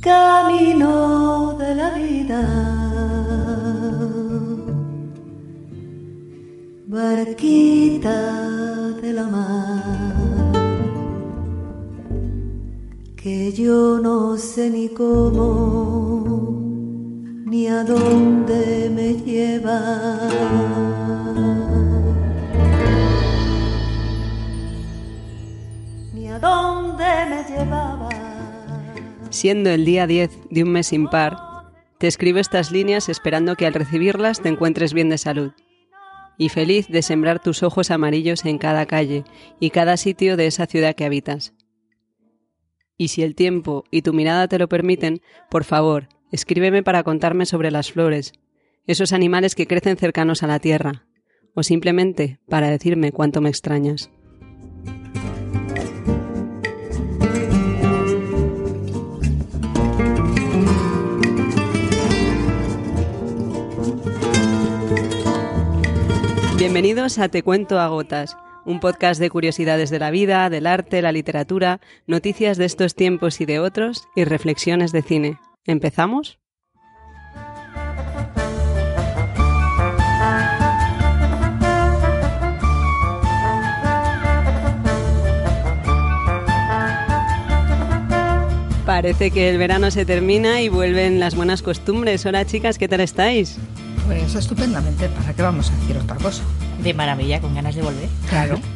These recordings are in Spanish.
camino de la vida. Barquita de la mar, que yo no sé ni cómo ni a dónde me lleva. Ni a dónde me llevaba. Siendo el día 10 de un mes impar, te escribo estas líneas esperando que al recibirlas te encuentres bien de salud y feliz de sembrar tus ojos amarillos en cada calle y cada sitio de esa ciudad que habitas. Y si el tiempo y tu mirada te lo permiten, por favor, escríbeme para contarme sobre las flores, esos animales que crecen cercanos a la tierra, o simplemente para decirme cuánto me extrañas. Bienvenidos a Te Cuento a Gotas, un podcast de curiosidades de la vida, del arte, la literatura, noticias de estos tiempos y de otros y reflexiones de cine. ¿Empezamos? Parece que el verano se termina y vuelven las buenas costumbres. Hola chicas, ¿qué tal estáis? Pues estupendamente, ¿para qué vamos a decir otra cosa? De maravilla, con ganas de volver. Claro.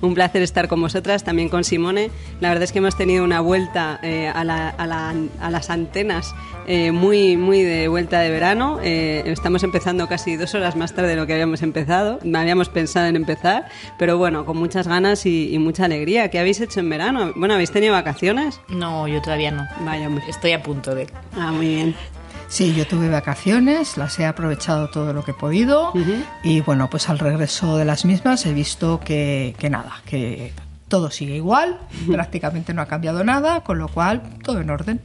Un placer estar con vosotras, también con Simone. La verdad es que hemos tenido una vuelta eh, a, la- a la- a las antenas eh, muy, muy de vuelta de verano. Eh, estamos empezando casi dos horas más tarde de lo que habíamos empezado. No habíamos pensado en empezar, pero bueno, con muchas ganas y, y mucha alegría. ¿Qué habéis hecho en verano? Bueno, ¿habéis tenido vacaciones? No, yo todavía no. Vaya, hombre. Estoy a punto de. Ah, muy bien. Sí, yo tuve vacaciones, las he aprovechado todo lo que he podido y bueno, pues al regreso de las mismas he visto que, que nada, que todo sigue igual, prácticamente no ha cambiado nada, con lo cual todo en orden.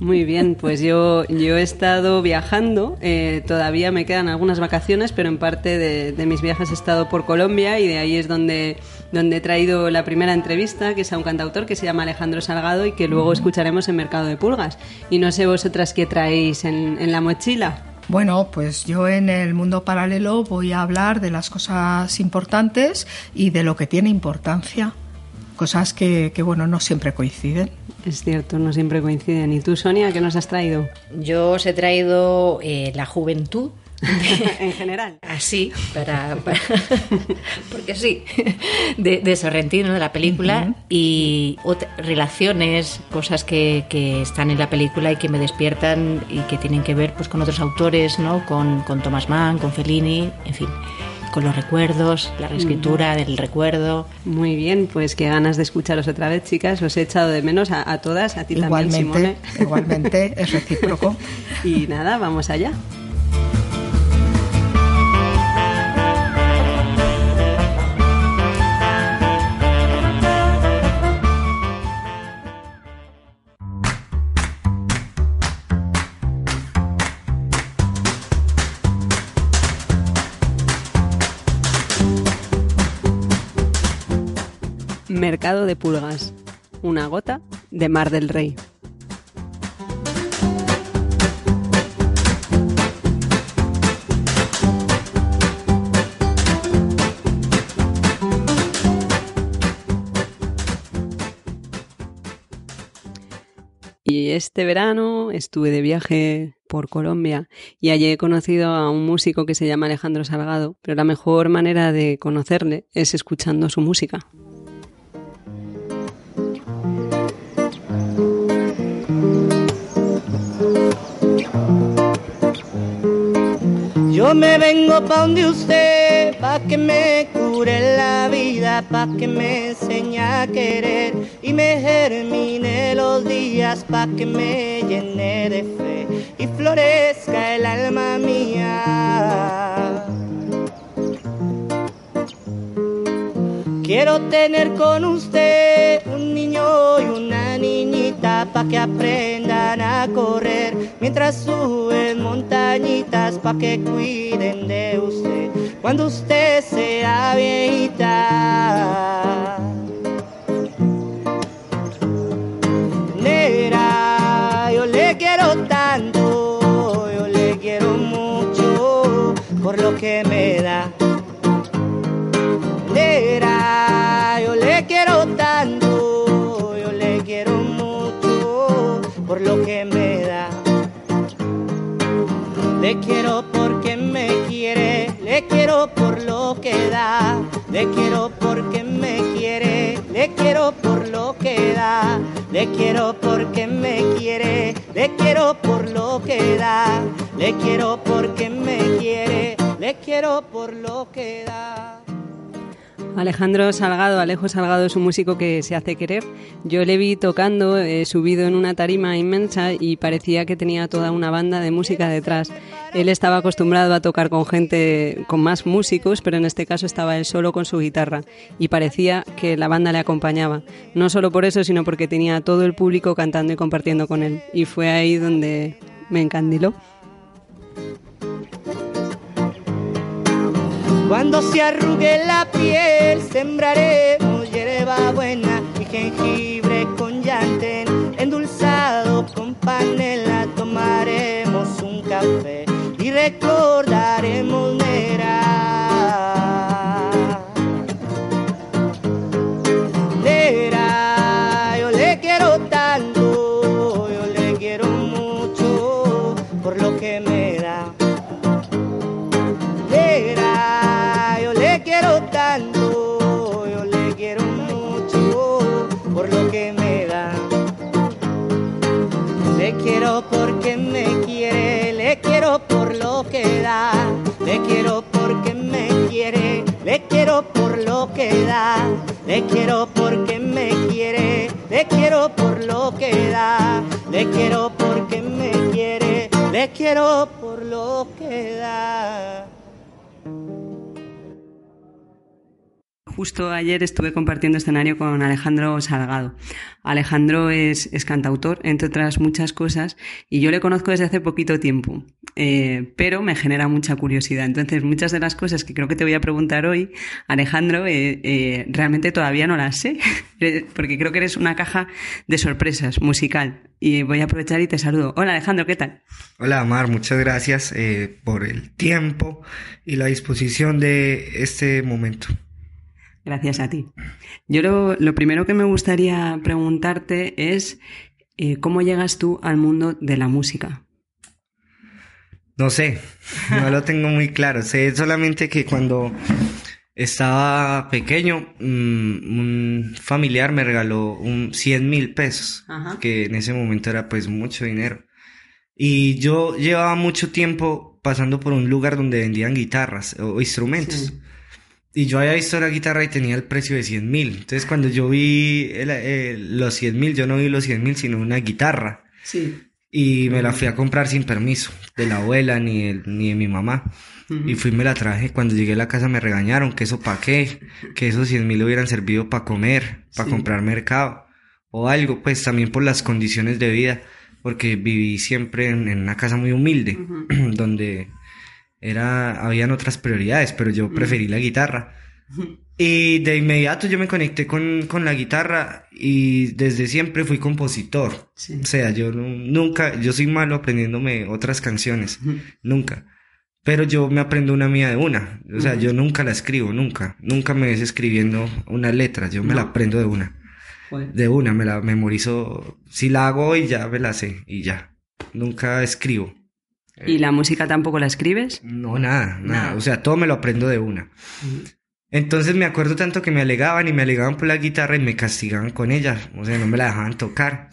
Muy bien, pues yo, yo he estado viajando, eh, todavía me quedan algunas vacaciones, pero en parte de, de mis viajes he estado por Colombia y de ahí es donde, donde he traído la primera entrevista, que es a un cantautor que se llama Alejandro Salgado y que luego escucharemos en Mercado de Pulgas. Y no sé vosotras qué traéis en, en la mochila. Bueno, pues yo en el mundo paralelo voy a hablar de las cosas importantes y de lo que tiene importancia, cosas que, que bueno, no siempre coinciden. Es cierto, no siempre coinciden. ¿Y tú, Sonia, qué nos has traído? Yo os he traído eh, la juventud. en general. Así, para, para- porque sí, de, de Sorrentino, de la película, y relaciones, cosas que, que están en la película y que me despiertan y que tienen que ver pues, con otros autores, ¿no? con, con Thomas Mann, con Fellini, en fin, con los recuerdos, la reescritura del recuerdo. Muy bien, pues qué ganas de escucharos otra vez, chicas. Os he echado de menos a, a todas, a ti también, Simone. Igualmente, igualmente, es recíproco. Y nada, vamos allá. Mercado de pulgas. Una gota de Mar del Rey. Y este verano estuve de viaje por Colombia y allí he conocido a un músico que se llama Alejandro Salgado, pero la mejor manera de conocerle es escuchando su música. Yo me vengo pa' donde usted, pa' que me cure la vida, pa' que me enseñe a querer y me germine los días, pa' que me llene de fe y florezca el alma mía. Quiero tener con usted un niño y una niñita pa' que aprendan a correr mientras suben montañitas pa' que cuiden de usted cuando usted sea viejita. Quiero porque me quiere, le quiero por lo que da. Le quiero porque me quiere, le quiero por lo que da. Le quiero porque me quiere, le quiero por lo que da. Le quiero porque me quiere, le quiero por lo que da. Alejandro Salgado, Alejo Salgado es un músico que se hace querer. Yo le vi tocando, eh, subido en una tarima inmensa y parecía que tenía toda una banda de música detrás. Él estaba acostumbrado a tocar con gente, con más músicos, pero en este caso estaba él solo con su guitarra y parecía que la banda le acompañaba. No solo por eso, sino porque tenía todo el público cantando y compartiendo con él. Y fue ahí donde me encandiló. Cuando se arrugue la piel, sembraremos hierba buena y jengibre con llantén. Endulzado con panela, tomaremos un y recordaremos Nera. Nera, yo le quiero tanto, yo le quiero mucho por lo que me da. Nera, yo le quiero tanto, yo le quiero mucho por lo que me da. Le quiero porque por lo que da. Le quiero porque me quiere, le quiero por lo que da. Le quiero porque me quiere, le quiero por lo que da. Justo ayer estuve compartiendo escenario con Alejandro Salgado. Alejandro es, es cantautor, entre otras muchas cosas, y yo le conozco desde hace poquito tiempo, eh, pero me genera mucha curiosidad. Entonces, muchas de las cosas que creo que te voy a preguntar hoy, Alejandro, eh, eh, realmente todavía no las sé, porque creo que eres una caja de sorpresas musical. Y voy a aprovechar y te saludo. Hola Alejandro, ¿qué tal? Hola Mar, muchas gracias por el tiempo y la disposición de este momento. Gracias a ti. Yo lo, lo primero que me gustaría preguntarte es cómo llegas tú al mundo de la música. No sé, no lo tengo muy claro. Sé solamente que cuando estaba pequeño, mm, un familiar me regaló un 100 mil pesos, Ajá. que en ese momento era pues mucho dinero. Y yo llevaba mucho tiempo pasando por un lugar donde vendían guitarras o instrumentos. Sí. Y yo había visto la guitarra y tenía el precio de 100 mil. Entonces cuando yo vi el- el- los 100 mil, yo no vi los 100 mil, sino una guitarra. Sí. Y me la fui a comprar sin permiso de la abuela ni, el- ni de mi mamá. Y fui y me la traje. Cuando llegué a la casa me regañaron que eso para qué, que esos 100 mil hubieran servido para comer, para Sí. comprar mercado o algo, pues también por las condiciones de vida, porque viví siempre en, en una casa muy humilde, donde era, habían otras prioridades, pero yo preferí la guitarra. Y de inmediato yo me conecté con, con la guitarra y desde siempre fui compositor. Sí. O sea, yo nu- nunca, yo soy malo aprendiéndome otras canciones, nunca. Pero yo me aprendo una mía de una. O sea, yo nunca la escribo, nunca. Nunca me ves escribiendo una letra, yo me la No. aprendo de una. Joder. De una, me la memorizo. Si la hago y ya me la sé y ya. Nunca escribo. ¿Y la música tampoco la escribes? No, nada, nada. Nada. O sea, todo me lo aprendo de una. Entonces me acuerdo tanto que me alegaban y me alegaban por la guitarra y me castigaban con ella. O sea, no me la dejaban tocar.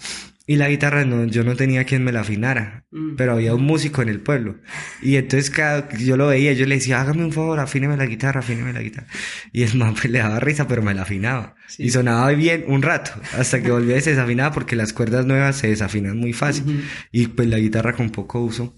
Y la guitarra no, yo no tenía quien me la afinara. Mm. Pero había un músico en el pueblo. Y entonces cada yo lo veía, yo le decía, hágame un favor, afíneme la guitarra, afíneme la guitarra. Y el man pues, le daba risa, pero me la afinaba. Sí. Y sonaba bien un rato, hasta que volvía y se desafinaba porque las cuerdas nuevas se desafinan muy fácil. Y pues la guitarra con poco uso.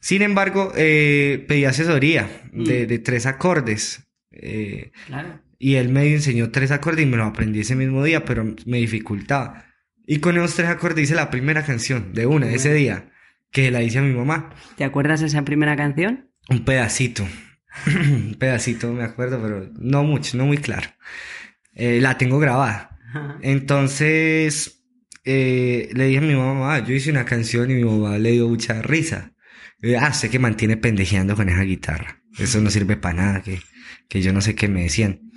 Sin embargo, eh, pedí asesoría de, de tres acordes. Eh, Claro. y él me enseñó tres acordes y me lo aprendí ese mismo día, pero me dificultaba. Y con esos tres acordes hice la primera canción de una, ese día, que la hice a mi mamá. ¿Te acuerdas de esa primera canción? Un pedacito. Un pedacito, me acuerdo, pero no mucho, no muy claro. Eh, la tengo grabada. Entonces, eh, le dije a mi mamá, yo hice una canción y mi mamá le dio mucha risa. Y, ah, sé que mantiene pendejeando con esa guitarra. Eso no sirve para nada, que, que yo no sé qué me decían.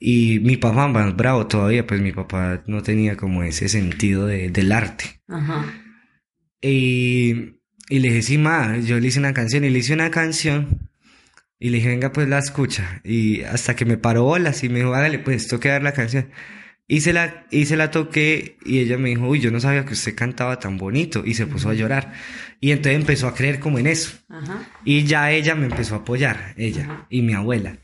Y mi papá más bravo todavía, pues mi papá no tenía como ese sentido de, del arte. Ajá. Y, y le dije, sí, ma, yo le hice una canción y le hice una canción y le dije, venga, pues la escucha. Y hasta que me paró bolas y me dijo, hágale, pues, toque dar la canción. Y se la, y se la toqué y ella me dijo, uy, yo no sabía que usted cantaba tan bonito y se puso a llorar. Y entonces empezó a creer como en eso. Ajá. Y ya ella me empezó a apoyar, ella y mi abuela.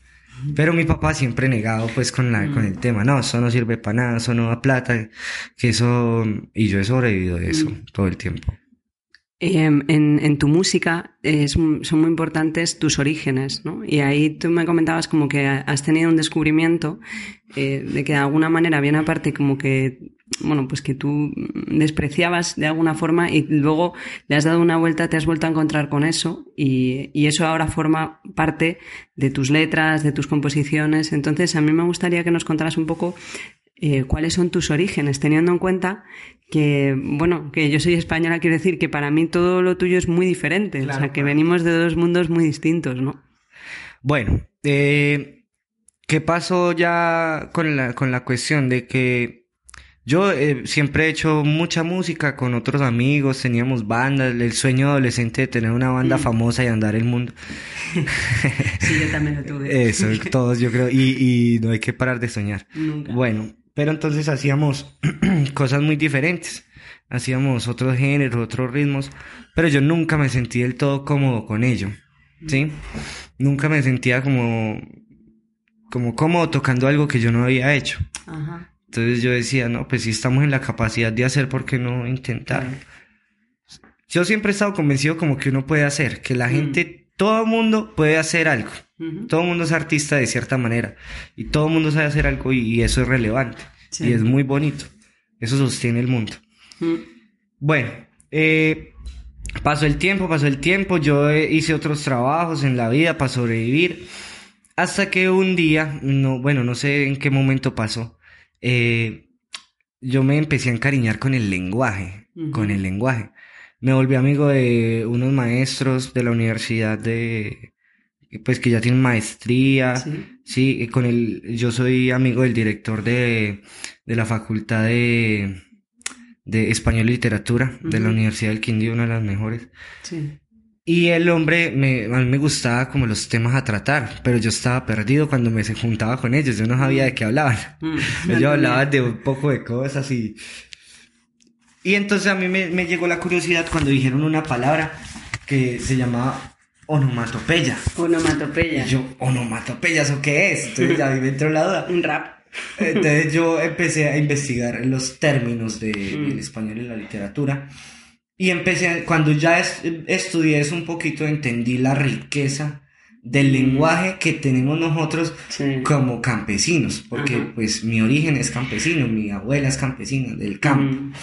Pero mi papá siempre negado pues con la, con el tema, no, eso no sirve para nada, eso no da plata, que eso, y yo he sobrevivido de eso todo el tiempo. Em, en, en tu música es- son muy importantes tus orígenes, ¿no? Y ahí tú me comentabas como que has tenido un descubrimiento eh, de que de alguna manera viene aparte como que, bueno, pues que tú despreciabas de alguna forma y luego le has dado una vuelta, te has vuelto a encontrar con eso y, y eso ahora forma parte de tus letras, de tus composiciones. Entonces a mí me gustaría que nos contaras un poco eh, cuáles son tus orígenes, teniendo en cuenta que, bueno, que yo soy española, quiero decir que para mí todo lo tuyo es muy diferente, o sea, que claro. venimos de dos mundos muy distintos, ¿no? Bueno, eh, ¿qué pasó ya con la, con la cuestión de que yo eh, siempre he hecho mucha música con otros amigos, teníamos bandas, el sueño adolescente de tener una banda famosa y andar el mundo. Sí, yo también lo tuve. Eso, todos yo creo, y, y no hay que parar de soñar. Nunca. Bueno, pero entonces hacíamos cosas muy diferentes. Hacíamos otros géneros, otros ritmos, pero yo nunca me sentí del todo cómodo con ello, ¿sí? Nunca me sentía como, como cómodo tocando algo que yo no había hecho. Ajá. Entonces yo decía, no, pues si estamos en la capacidad de hacer, ¿por qué no intentar? Yo siempre he estado convencido como que uno puede hacer, que la gente, todo el mundo puede hacer algo. Todo el mundo es artista de cierta manera y todo el mundo sabe hacer algo y, y eso es relevante Sí. y es muy bonito. Eso sostiene el mundo. Mm. Bueno, eh, pasó el tiempo, pasó el tiempo, yo eh, hice otros trabajos en la vida para sobrevivir hasta que un día, no, bueno, no sé en qué momento pasó, eh, yo me empecé a encariñar con el lenguaje, con el lenguaje. Me volví amigo de unos maestros de la universidad de, pues que ya tienen maestría, Sí. Sí, y con el, yo soy amigo del director de, de la Facultad de, de Español y Literatura de la. Universidad del Quindío, una de las mejores. Sí. Y el hombre, me, a mí me gustaba como los temas a tratar, pero yo estaba perdido cuando me juntaba con ellos, yo no sabía de qué hablaban. Mm. Ellos hablaban de un poco de cosas y... Y entonces a mí me, me llegó la curiosidad cuando dijeron una palabra que se llamaba onomatopeya. Onomatopeya. Y yo, onomatopeya, ¿eso qué es? Entonces ya a mí me entró la duda. Un rap. Entonces yo empecé a investigar los términos de, Mm. del español y la literatura. Y empecé, cuando ya es- estudié eso un poquito, entendí la riqueza del lenguaje que tenemos nosotros Mm. Sí. como campesinos. Porque Ajá. pues mi origen es campesino, mi abuela es campesina del campo. Mm.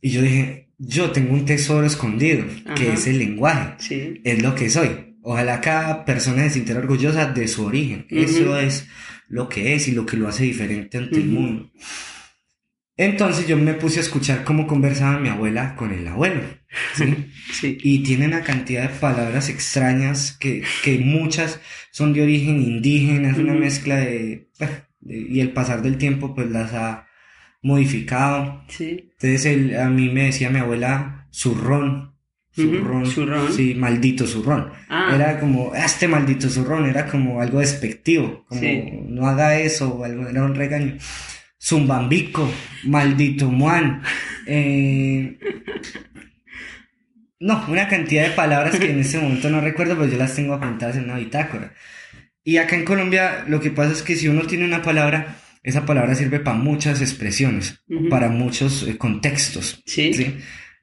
Y yo dije, yo tengo un tesoro escondido, que Ajá. es el lenguaje Sí. es lo que soy. Ojalá cada persona se sintiera orgullosa de su origen. Ujú. Eso es lo que es y lo que lo hace diferente ante el Ujú. mundo. Entonces yo me puse a escuchar cómo conversaba mi abuela con el abuelo. ¿sí? Sí. Y tiene una cantidad de palabras extrañas que, que muchas son de origen indígena, es una mezcla de, de- Y el pasar del tiempo pues las ha modificado. Sí. Entonces él- a mí me decía mi abuela zurrón. Zurrón. zurrón. Sí, maldito zurrón. Ah. Era como, "Ah, este maldito zurrón, era como algo despectivo, como Sí. no haga eso, o algo, era un regaño. Zumbambico, maldito muan. eh, No, una cantidad de palabras que en este momento no recuerdo, pero yo las tengo apuntadas en una bitácora. Y acá en Colombia lo que pasa es que si uno tiene una palabra, esa palabra sirve para muchas expresiones, para muchos eh, contextos. Sí.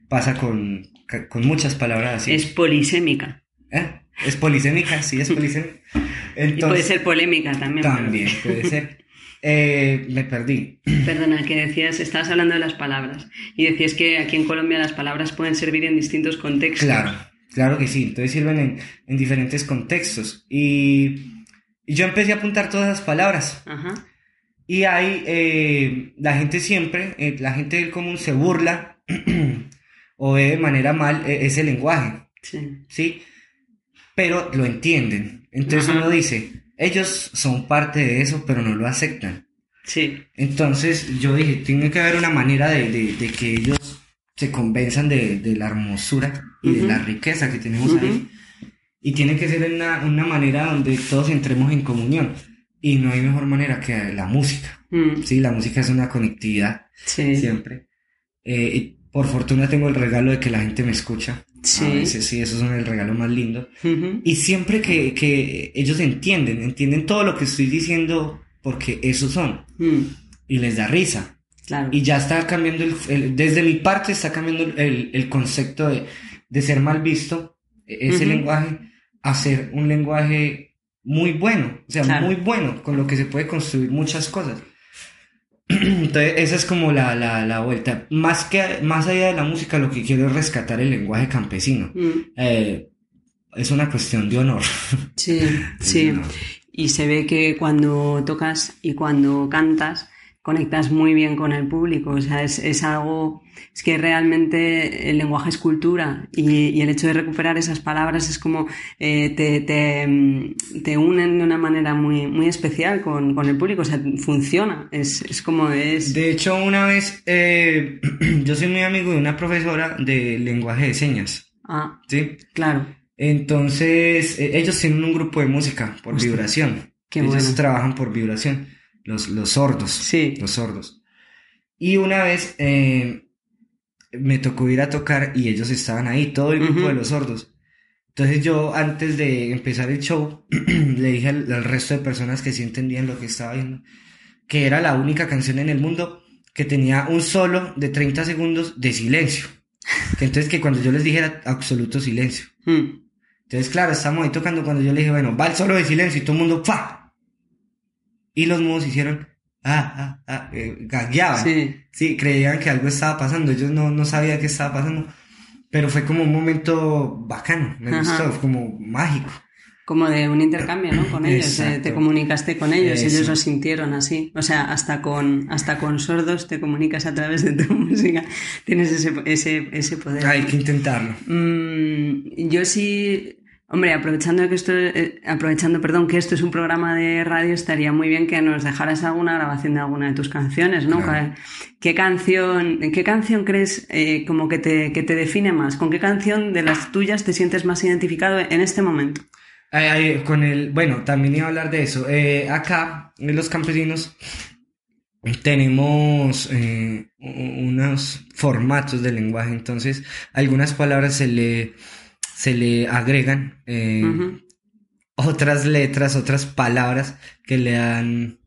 Pasa con, con muchas palabras así. Es polisémica. ¿Eh? Es polisémica, sí, es polisémica. Y puede Entonces, ser polémica también. pero- también puede ser. Eh, me perdí. Perdona, que decías, estabas hablando de las palabras y decías que aquí en Colombia las palabras pueden servir en distintos contextos. Claro, claro que sí. Entonces sirven en, en diferentes contextos. Y, y yo empecé a apuntar todas las palabras. Ajá. Y ahí eh, la gente siempre, eh, la gente del común se burla o ve de manera mal eh, ese lenguaje, Sí. ¿sí? Pero lo entienden. Entonces Ajá. uno dice, ellos son parte de eso, pero no lo aceptan. Sí. Entonces yo dije, tiene que haber una manera de, de- de que ellos se se convenzan de, de la hermosura y de la riqueza que tenemos ahí. Y tiene que ser una, una manera donde todos entremos en comunión. Y no hay mejor manera que la música. Mm. Sí, la música es una conectividad Sí. siempre. Eh, y por fortuna tengo el regalo de que la gente me escucha. Sí. A veces sí, eso es el regalo más lindo. Y siempre que, que ellos entienden, entienden todo lo que estoy diciendo porque esos son. Mm. Y les da risa. Claro. Y ya está cambiando, el, el- desde mi parte está cambiando el, el concepto de, de ser mal visto, e- ese lenguaje, a ser un lenguaje muy bueno, o sea, Claro. muy bueno, con lo que se puede construir muchas cosas. Entonces, esa es como la, la, la vuelta. Más, que, más allá de la música, lo que quiero es rescatar el lenguaje campesino. Mm. Eh, es una cuestión de honor. Sí, sí. No. Y se ve que cuando tocas y cuando cantas conectas muy bien con el público. O sea, es, es algo, es que realmente el lenguaje es cultura y, y el hecho de recuperar esas palabras es como eh, te, te, mm, te unen de una manera muy, muy especial con, con el público. O sea, funciona. Es, es como es. De hecho, una vez, eh, yo soy muy amigo de una profesora de lenguaje de señas, Ah, ¿sí? claro. Entonces, eh, ellos tienen un grupo de música por Hostia, vibración. qué ellos bueno. trabajan por vibración, los, los sordos. Sí. Los sordos. Y una vez eh, me tocó ir a tocar y ellos estaban ahí, todo el grupo Ujú. de los sordos. Entonces yo, antes de empezar el show, le dije al, al resto de personas que sí entendían lo que estaba viendo, que era la única canción en el mundo que tenía un solo de 30 segundos de silencio. Que Entonces que cuando yo les dije era absoluto silencio. Mm. Entonces, claro, estamos ahí tocando cuando yo le dije, bueno, va el solo de silencio y todo el mundo, ¡fa! Y los modos hicieron, ah, ah, ah, eh, gagueaban. Sí. Sí, creían que algo estaba pasando, ellos no, no sabían qué estaba pasando. Pero fue como un momento bacano, me Ajá. gustó, como mágico. Como de un intercambio, ¿no? Con ellos, eh, te comunicaste con ellos, Eso. ellos lo sintieron así. O sea, hasta con, hasta con sordos te comunicas a través de tu música. Tienes ese, ese, ese poder. Hay que intentarlo. Mm, yo sí, hombre, aprovechando que esto, eh, aprovechando, perdón, que esto es un programa de radio, estaría muy bien que nos dejaras alguna grabación de alguna de tus canciones, ¿no? Claro. ¿Qué canción, qué canción crees eh, como que te, que te define más? ¿Con qué canción de las tuyas te sientes más identificado en este momento? Con el, bueno, también iba a hablar de eso. Eh, acá, en los campesinos, tenemos unos formatos de lenguaje, entonces algunas palabras se le, se le agregan eh, otras letras, otras palabras que le dan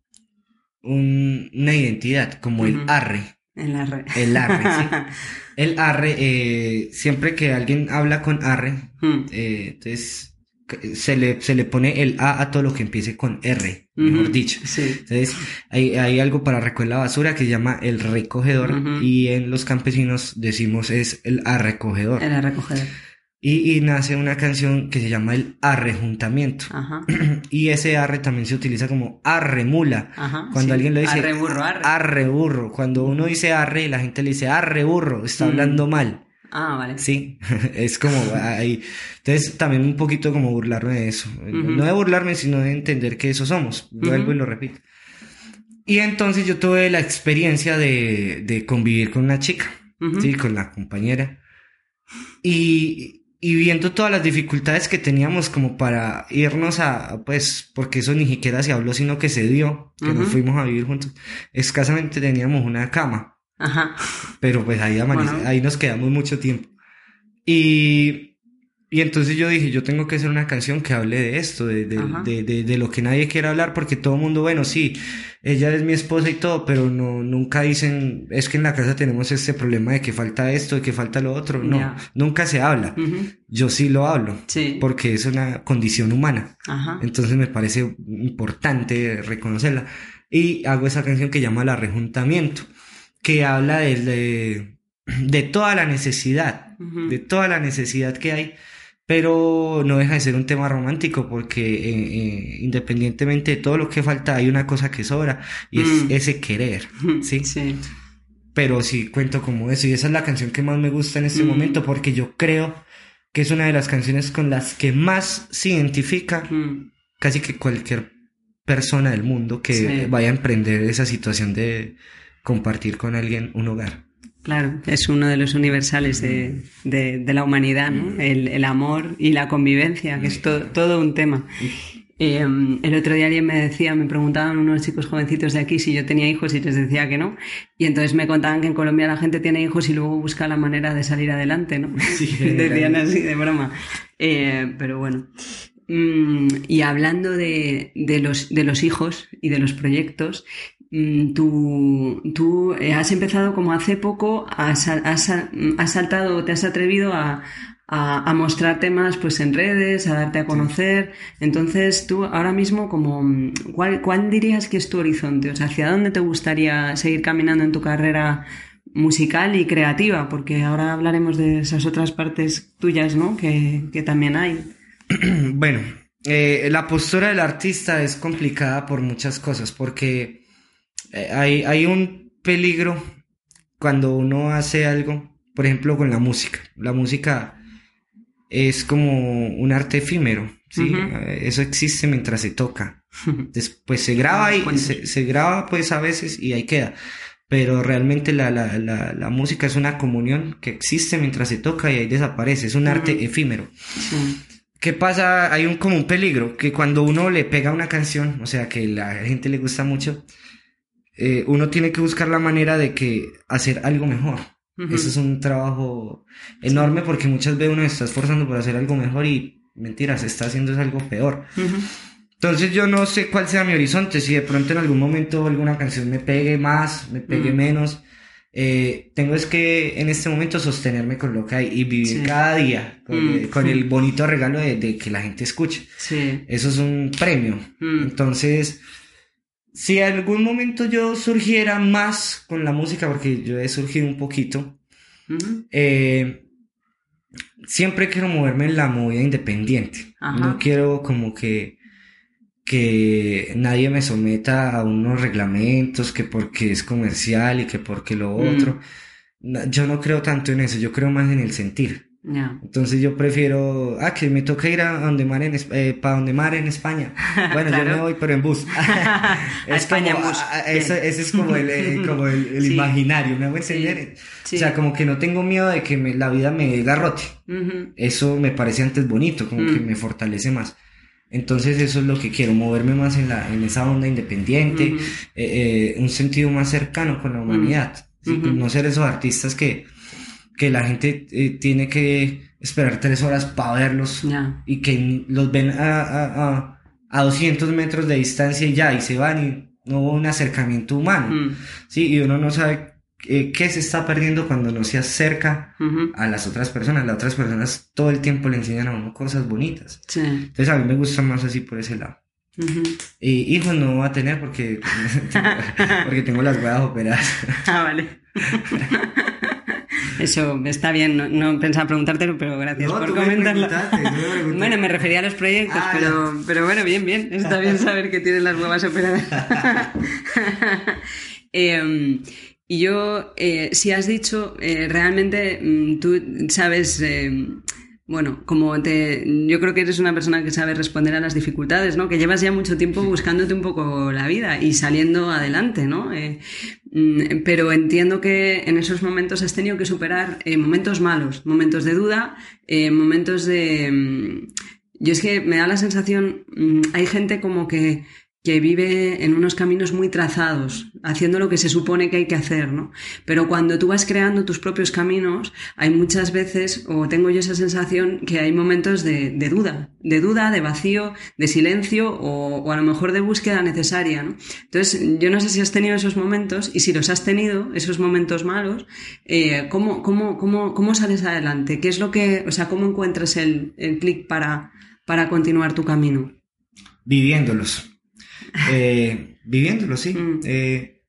un- una identidad, como el arre. En la red. El arre, sí. El arre, eh, siempre que alguien habla con arre, eh, entonces se le, se le pone el A a todo lo que empiece con R, mejor dicho. Sí. Entonces hay, hay algo para recoger la basura que se llama el recogedor y en los campesinos decimos es el arrecogedor. Era recoger. Y, y nace una canción que se llama el arrejuntamiento. Ajá. Y ese arre también se utiliza como arremula. Ajá. Cuando sí. alguien lo dice Arre burro, arre. arre burro. Cuando uno dice arre, la gente le dice arre burro, está Mm. hablando mal. Ah, vale. Sí, es como ahí. Entonces también un poquito como burlarme de eso. No de burlarme, sino de entender que eso somos. Vuelvo y lo repito. Y entonces yo tuve la experiencia de, de convivir con una chica, Ujú. sí, con la compañera. Y, y viendo todas las dificultades que teníamos como para irnos a, pues, porque eso ni siquiera se habló, sino que se dio, que nos Ujú. fuimos a vivir juntos. Escasamente teníamos una cama. Ajá. Pero pues ahí, Bueno. ahí nos quedamos mucho tiempo. Y, y entonces yo dije, yo tengo que hacer una canción que hable de esto, de, de, de, de- lo que nadie quiere hablar, porque todo el mundo, bueno, sí, ella es mi esposa y todo, pero no, nunca dicen, es que en la casa tenemos este problema de que falta esto, de que falta lo otro. No, Ya. nunca se habla. Ujú. Yo sí lo hablo, Sí. porque es una condición humana. Ajá. Entonces me parece importante reconocerla. Y hago esa canción que llama El Arrejuntamiento, que habla de, de, toda la necesidad, de toda la necesidad que hay, pero no deja de ser un tema romántico porque eh, eh, independientemente de todo lo que falta, hay una cosa que sobra y es Mm. ese querer, ¿sí? Sí. Pero sí cuento como eso y esa es la canción que más me gusta en este Mm. momento porque yo creo que es una de las canciones con las que más se identifica Mm. casi que cualquier persona del mundo que Sí. vaya a emprender esa situación de compartir con alguien un hogar. Claro, es uno de los universales de, de, la humanidad, ¿no? Mm. El, el, amor y la convivencia, que es todo un tema. Eh, el otro día alguien me decía, me preguntaban unos chicos jovencitos de aquí si yo tenía hijos y les decía que no. Y entonces me contaban que en Colombia la gente tiene hijos y luego busca la manera de salir adelante, ¿no? Sí, Decían así de broma. Eh, pero bueno. Mm, y hablando de, de, los, de los hijos y de los proyectos, mm, tú, tú eh, has empezado como hace poco, has, has, has saltado, te has atrevido a, a, mostrar temas pues en redes, a darte a conocer. Entonces, tú ahora mismo, como, ¿cuál, ¿cuál dirías que es tu horizonte? O sea, ¿hacia dónde te gustaría seguir caminando en tu carrera musical y creativa? Porque ahora hablaremos de esas otras partes tuyas, ¿no? Que, que también hay. Bueno, eh, la postura del artista es complicada por muchas cosas, porque hay, hay un peligro cuando uno hace algo, por ejemplo, con la música. La música es como un arte efímero, ¿sí? Eso existe mientras se toca. Después se graba y se, graba pues a veces y ahí queda. Pero realmente la, la, la, música es una comunión que existe mientras se toca y ahí desaparece. Es un arte efímero. ¿Qué pasa? Hay un como un peligro que cuando uno le pega una canción, o sea, que la gente le gusta mucho, eh, uno tiene que buscar la manera de que hacer algo mejor. Eso es un trabajo enorme porque muchas veces uno se está esforzando por hacer algo mejor y mentira, se está haciendo es algo peor. Entonces yo no sé cuál sea mi horizonte, si de pronto en algún momento alguna canción me pegue más, me pegue menos. Eh, tengo es que en este momento sostenerme con lo que hay y vivir cada día con, el bonito regalo de, que la gente escuche. Eso es un premio. Entonces si en algún momento yo surgiera más con la música, porque yo he surgido un poquito, eh, siempre quiero moverme en la movida independiente. No quiero como que, que nadie me someta a unos reglamentos, que porque es comercial y que porque lo mm. otro. Yo no creo tanto en eso, yo creo más en el sentir. Entonces yo prefiero, ah, que me toca ir a donde mar en, eh, para donde mar en España. Bueno, yo me voy, pero en bus. es España como, bus. ese, es como el, eh, como el, imaginario, ¿me voy a entender? O sea, como que no tengo miedo de que la vida me garrote. Eso me parece antes bonito, como que mm. me fortalece más. Entonces eso es lo que quiero, moverme más en, la, en esa onda independiente, eh, un sentido más cercano con la humanidad. No ser esos artistas que que la gente eh, tiene que esperar tres horas para verlos y que los ven a, a, a, 200 metros de distancia y ya, y se van y no hubo un acercamiento humano. Mm. Sí, y uno no sabe eh, qué se está perdiendo cuando no se acerca a las otras personas. Las otras personas todo el tiempo le enseñan a uno cosas bonitas. Entonces a mí me gusta más así por ese lado. Y hijos no voy a tener porque, porque tengo las huevas operadas. Ah, vale. Eso está bien, no, pensaba preguntártelo, pero gracias por comentarlo. bueno, me refería a los proyectos, ah, pero, pero bueno, bien, bien. Está bien saber que tienes las huevas operadas. Em, y yo, eh, si has dicho, eh, realmente mm, tú sabes em, bueno, como te, yo creo que eres una persona que sabe responder a las dificultades, ¿no? Que llevas ya mucho tiempo buscándote un poco la vida y saliendo adelante, ¿no? Mm, pero entiendo que en esos momentos has tenido que superar eh, momentos malos, momentos de duda, eh, momentos de... Mm, yo es que me da la sensación, mm, hay gente como que que vive en unos caminos muy trazados, haciendo lo que se supone que hay que hacer, ¿no? Pero cuando tú vas creando tus propios caminos, hay muchas veces, o tengo yo esa sensación, que hay momentos de, duda, de duda, de vacío, de silencio, o, a lo mejor de búsqueda necesaria. Entonces, yo no sé si has tenido esos momentos, y si los has tenido, esos momentos malos, eh, ¿cómo, cómo, cómo, cómo sales adelante? ¿Qué es lo que, o sea, cómo encuentras el, el clic para, para continuar tu camino? Viviéndolos eh, viviéndolo, sí. Mm. Eh,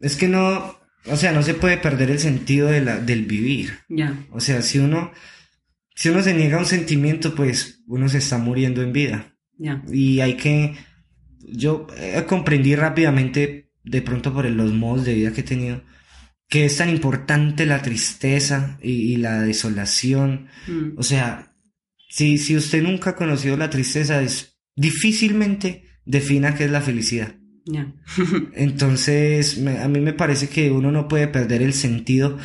es que no, o sea, no se puede perder el sentido de la, del vivir. Ya. O sea, si uno, si uno se niega a un sentimiento, pues uno se está muriendo en vida. Y hay que, yo comprendí rápidamente, de pronto por los modos de vida que he tenido, que es tan importante la tristeza y, la desolación. Mm. O sea, si, si usted nunca ha conocido la tristeza, es difícilmente defina qué es la felicidad. Ya. Entonces, me- a mí me parece que uno no puede perder el sentido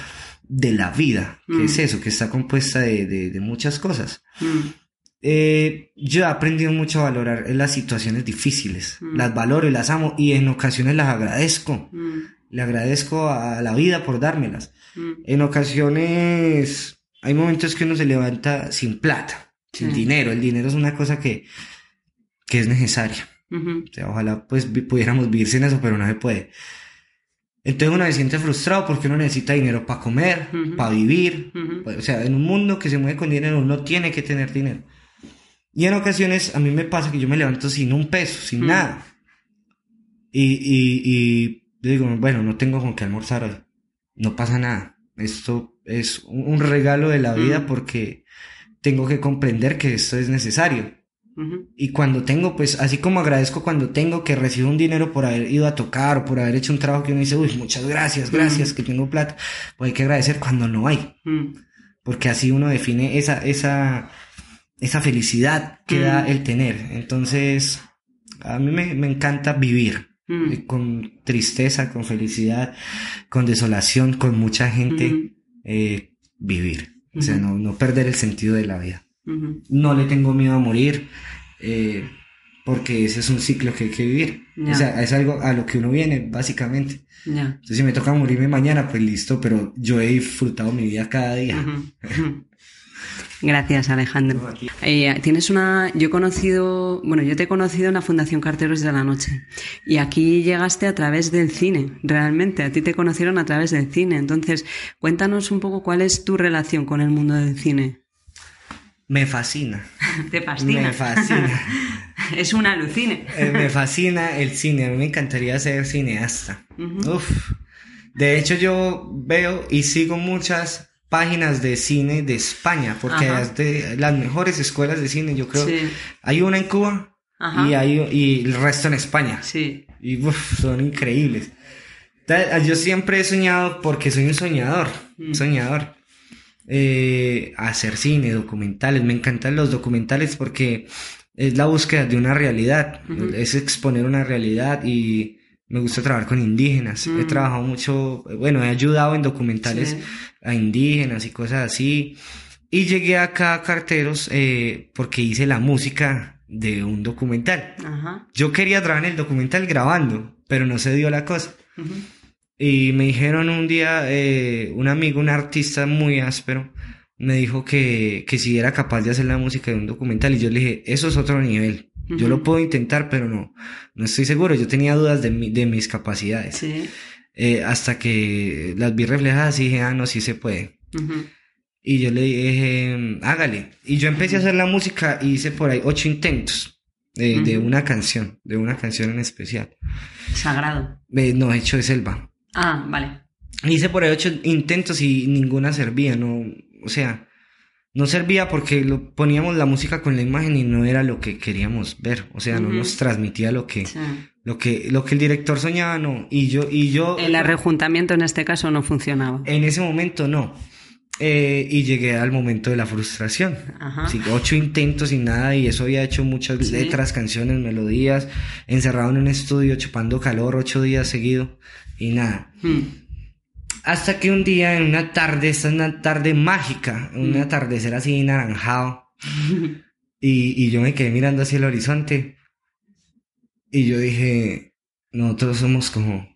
de la vida, que Mm. es eso, que está compuesta de, de- de muchas cosas. Mm, Eh, yo he aprendido mucho a valorar las situaciones difíciles, Mm. las valoro y las amo y en ocasiones las agradezco. mm, Le agradezco a la vida por dármelas. mm. En ocasiones hay momentos que uno se levanta sin plata, sin dinero. El dinero es una cosa que, que es necesaria. Ujú. O sea, ojalá pues pudiéramos vivir sin eso, pero no se puede. Entonces uno se siente frustrado porque uno necesita dinero para comer, Ujú. para vivir. Ujú. O sea, en un mundo que se mueve con dinero, uno tiene que tener dinero. Y en ocasiones a mí me pasa que yo me levanto sin un peso, sin nada. Y, y, y digo, bueno, no tengo con qué almorzar hoy. No pasa nada. Esto es un regalo de la vida porque tengo que comprender que esto es necesario. Y cuando tengo, pues así como agradezco cuando tengo que recibo un dinero por haber ido a tocar o por haber hecho un trabajo que uno dice, uy, muchas gracias, gracias, que tengo plata, pues hay que agradecer cuando no hay, porque así uno define esa, esa, esa felicidad que da el tener. Entonces, a mí me, me encanta vivir. Eh, Con tristeza, con felicidad, con desolación, con mucha gente, eh, vivir. O sea, no, no perder el sentido de la vida No le tengo miedo a morir, eh, porque ese es un ciclo que hay que vivir. Ya. O sea, es algo a lo que uno viene, básicamente. Entonces, si me toca morirme mañana, pues listo, pero yo he disfrutado mi vida cada día. Gracias, Alejandro. Eh, tienes una. Yo he conocido. Bueno, yo te he conocido en la Fundación Carteros de la Noche. Y aquí llegaste a través del cine, realmente. A ti te conocieron a través del cine. Entonces, cuéntanos un poco cuál es tu relación con el mundo del cine. Me fascina. Te Me fascina. es un alucine. Eh, me fascina el cine. A mí me encantaría ser cineasta. Uf. De hecho, yo veo y sigo muchas páginas de cine de España, porque Ajá. es de las mejores escuelas de cine, yo creo. Sí. Hay una en Cuba Ajá. y hay y el resto en España. Sí. Y uf, son increíbles. Yo siempre he soñado, porque soy un soñador, Mm. soñador, eh, hacer cine, documentales. Me encantan los documentales porque es la búsqueda de una realidad, Ujú. es exponer una realidad y me gusta trabajar con indígenas. He Mm. trabajado mucho, bueno, he ayudado en documentales Sí. a indígenas y cosas así. Y llegué acá a Carteros eh, porque hice la música de un documental. Ajá. Yo quería trabajar en el documental grabando, pero no se dio la cosa. Y me dijeron un día, eh, un amigo, un artista muy áspero, me dijo que, que si era capaz de hacer la música de un documental. Y yo le dije, eso es otro nivel. Yo lo puedo intentar, pero no, no estoy seguro. Yo tenía dudas de, mi- de mis capacidades. Sí. Eh, hasta que las vi reflejadas y dije, ah, no, sí se puede. Y yo le dije, hágale. Y yo empecé a hacer la música y hice por ahí ocho intentos eh, de una canción, de una canción en especial. Sagrado. Eh, no, hecho de selva. Ah, vale. Hice por ahí ocho intentos y ninguna servía, no, o sea, no servía porque lo, poníamos la música con la imagen y no era lo que queríamos ver, o sea, no nos transmitía lo que, Sí. lo que, lo que el director soñaba, no, y yo, y yo, El arrejuntamiento en este caso no funcionaba. en ese momento no, Eh, y llegué al momento de la frustración, Ajá. Sí, ocho intentos y nada, y eso había hecho muchas Sí. letras, canciones, melodías, encerrado en un estudio, chupando calor ocho días seguidos, y nada. Mm. Hasta que un día, en una tarde, esta es una tarde mágica, un Mm. atardecer así naranjado, y, y yo me quedé mirando hacia el horizonte, y yo dije, nosotros somos como,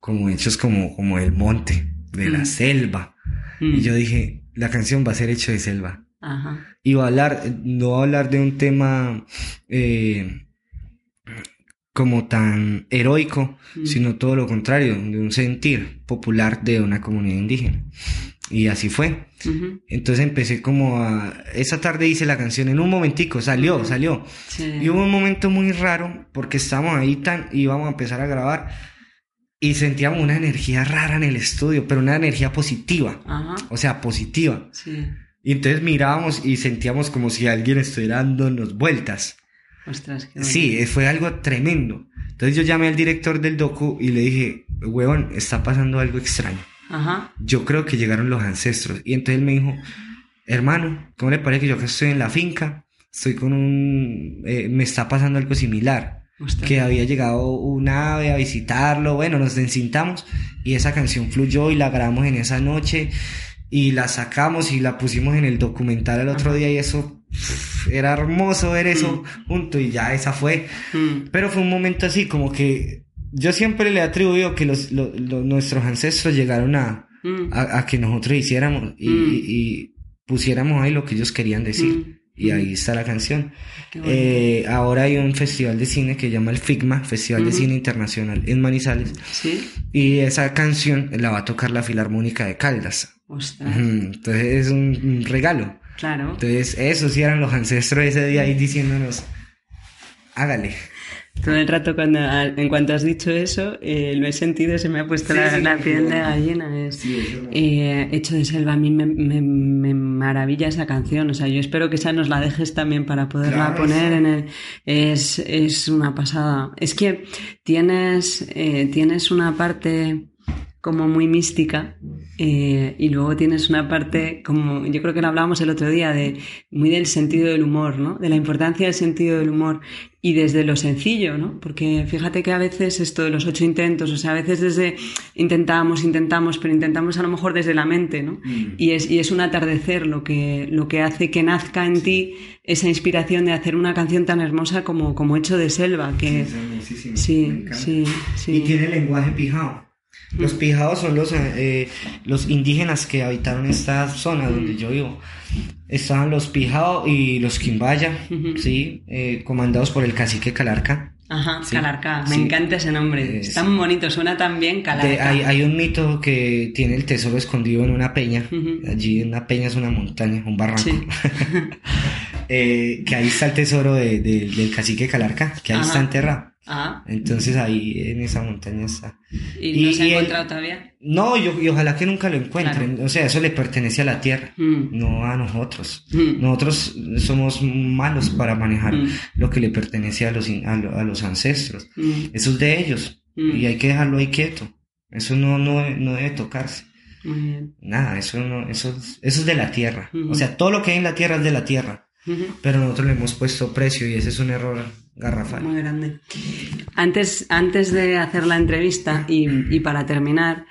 como hechos como, como el monte, de la Mm. selva. Mm. Y yo dije, la canción va a ser hecho de selva. Ajá. Y va a hablar, no va a hablar de un tema eh, como tan heroico, Mm. sino todo lo contrario, de un sentir popular de una comunidad indígena. Y así fue. Entonces empecé como a... Esa tarde hice la canción en un momentico, salió, salió. Sí. Y hubo un momento muy raro porque estábamos ahí tan... íbamos a empezar a grabar y sentíamos una energía rara en el estudio, pero una energía positiva. O sea, positiva. Sí. Y entonces mirábamos y sentíamos como si alguien estuviera dándonos vueltas. Ostras, qué Sí, fue algo tremendo. Entonces yo llamé al director del docu y le dije, huevón, está pasando algo extraño. Ajá. Yo creo que llegaron los ancestros. Y entonces él me dijo, hermano, ¿cómo le parece que yo acá estoy en la finca? Estoy con un... eh, me está pasando algo similar. Ostras. que había llegado un ave a visitarlo, bueno, nos encintamos y esa canción fluyó y la grabamos en esa noche y la sacamos y la pusimos en el documental el otro día y eso era hermoso ver eso junto y ya esa fue. Mm, Pero fue un momento así como que yo siempre le he atribuido que los, lo- lo- nuestros ancestros llegaron a, mm, a, a que nosotros hiciéramos y, Mm. y- y pusiéramos ahí lo que ellos querían decir. Mm. Y ahí está la canción. Eh, ahora hay un festival de cine que se llama el FIGMA, Festival de Ujú. Cine Internacional en Manizales. Sí. Y esa canción la va a tocar la Filarmónica de Caldas. Entonces es un regalo. Claro. Entonces esos sí eran los ancestros ese día ahí diciéndonos, hágale. Todo el rato cuando en cuanto has dicho eso, eh, lo he sentido, se me ha puesto Sí, la, sí, la sí, piel de gallina. Es, eh, Hecho de selva, a mí me, me- me maravilla esa canción. O sea, yo espero que esa nos la dejes también para poderla Claro, poner en el. Es, es una pasada. Es que tienes, eh, tienes una parte como muy mística eh, y luego tienes una parte como yo creo que lo hablábamos el otro día de muy del sentido del humor no de la importancia del sentido del humor y desde lo sencillo no porque fíjate que a veces esto de los ocho intentos o sea a veces desde intentamos intentamos pero intentamos a lo mejor desde la mente no y es y es un atardecer lo que lo que hace que nazca en ti esa inspiración de hacer una canción tan hermosa como como hecho de selva que Es hermosísimo, me sí encanta. sí sí. Y tiene lenguaje pijao. Los pijaos son los, eh, los indígenas que habitaron esta zona donde yo vivo. Estaban los pijao y los quimbaya, ¿sí? Eh, comandados por el cacique Calarca. Ajá, Sí, Calarcá. Me sí. encanta ese nombre. Eh, es tan bonito, suena tan bien Calarcá. De- hay, hay un mito que tiene el tesoro escondido en una peña. Ujú. Allí en una peña es una montaña, un barranco. Sí. Eh, que ahí está el tesoro de- de- del cacique Calarca, que ahí Ajá. está enterrado. Entonces ahí en esa montaña está. y, Y- no se ha encontrado todavía. No, y, y ojalá que nunca lo encuentren. O sea, eso le pertenece a la tierra, Mm. no a nosotros. Mm. Nosotros somos malos para manejar Mm. lo que le pertenece a los, a, lo- a los ancestros. Eso es de ellos y hay que dejarlo ahí quieto. Eso no, no, no debe tocarse. Nada, eso, no, eso, es- eso es de la tierra. O sea, todo lo que hay en la tierra es de la tierra. Pero nosotros le hemos puesto precio y ese es un error garrafal. Muy grande. Antes, antes de hacer la entrevista y, y para terminar,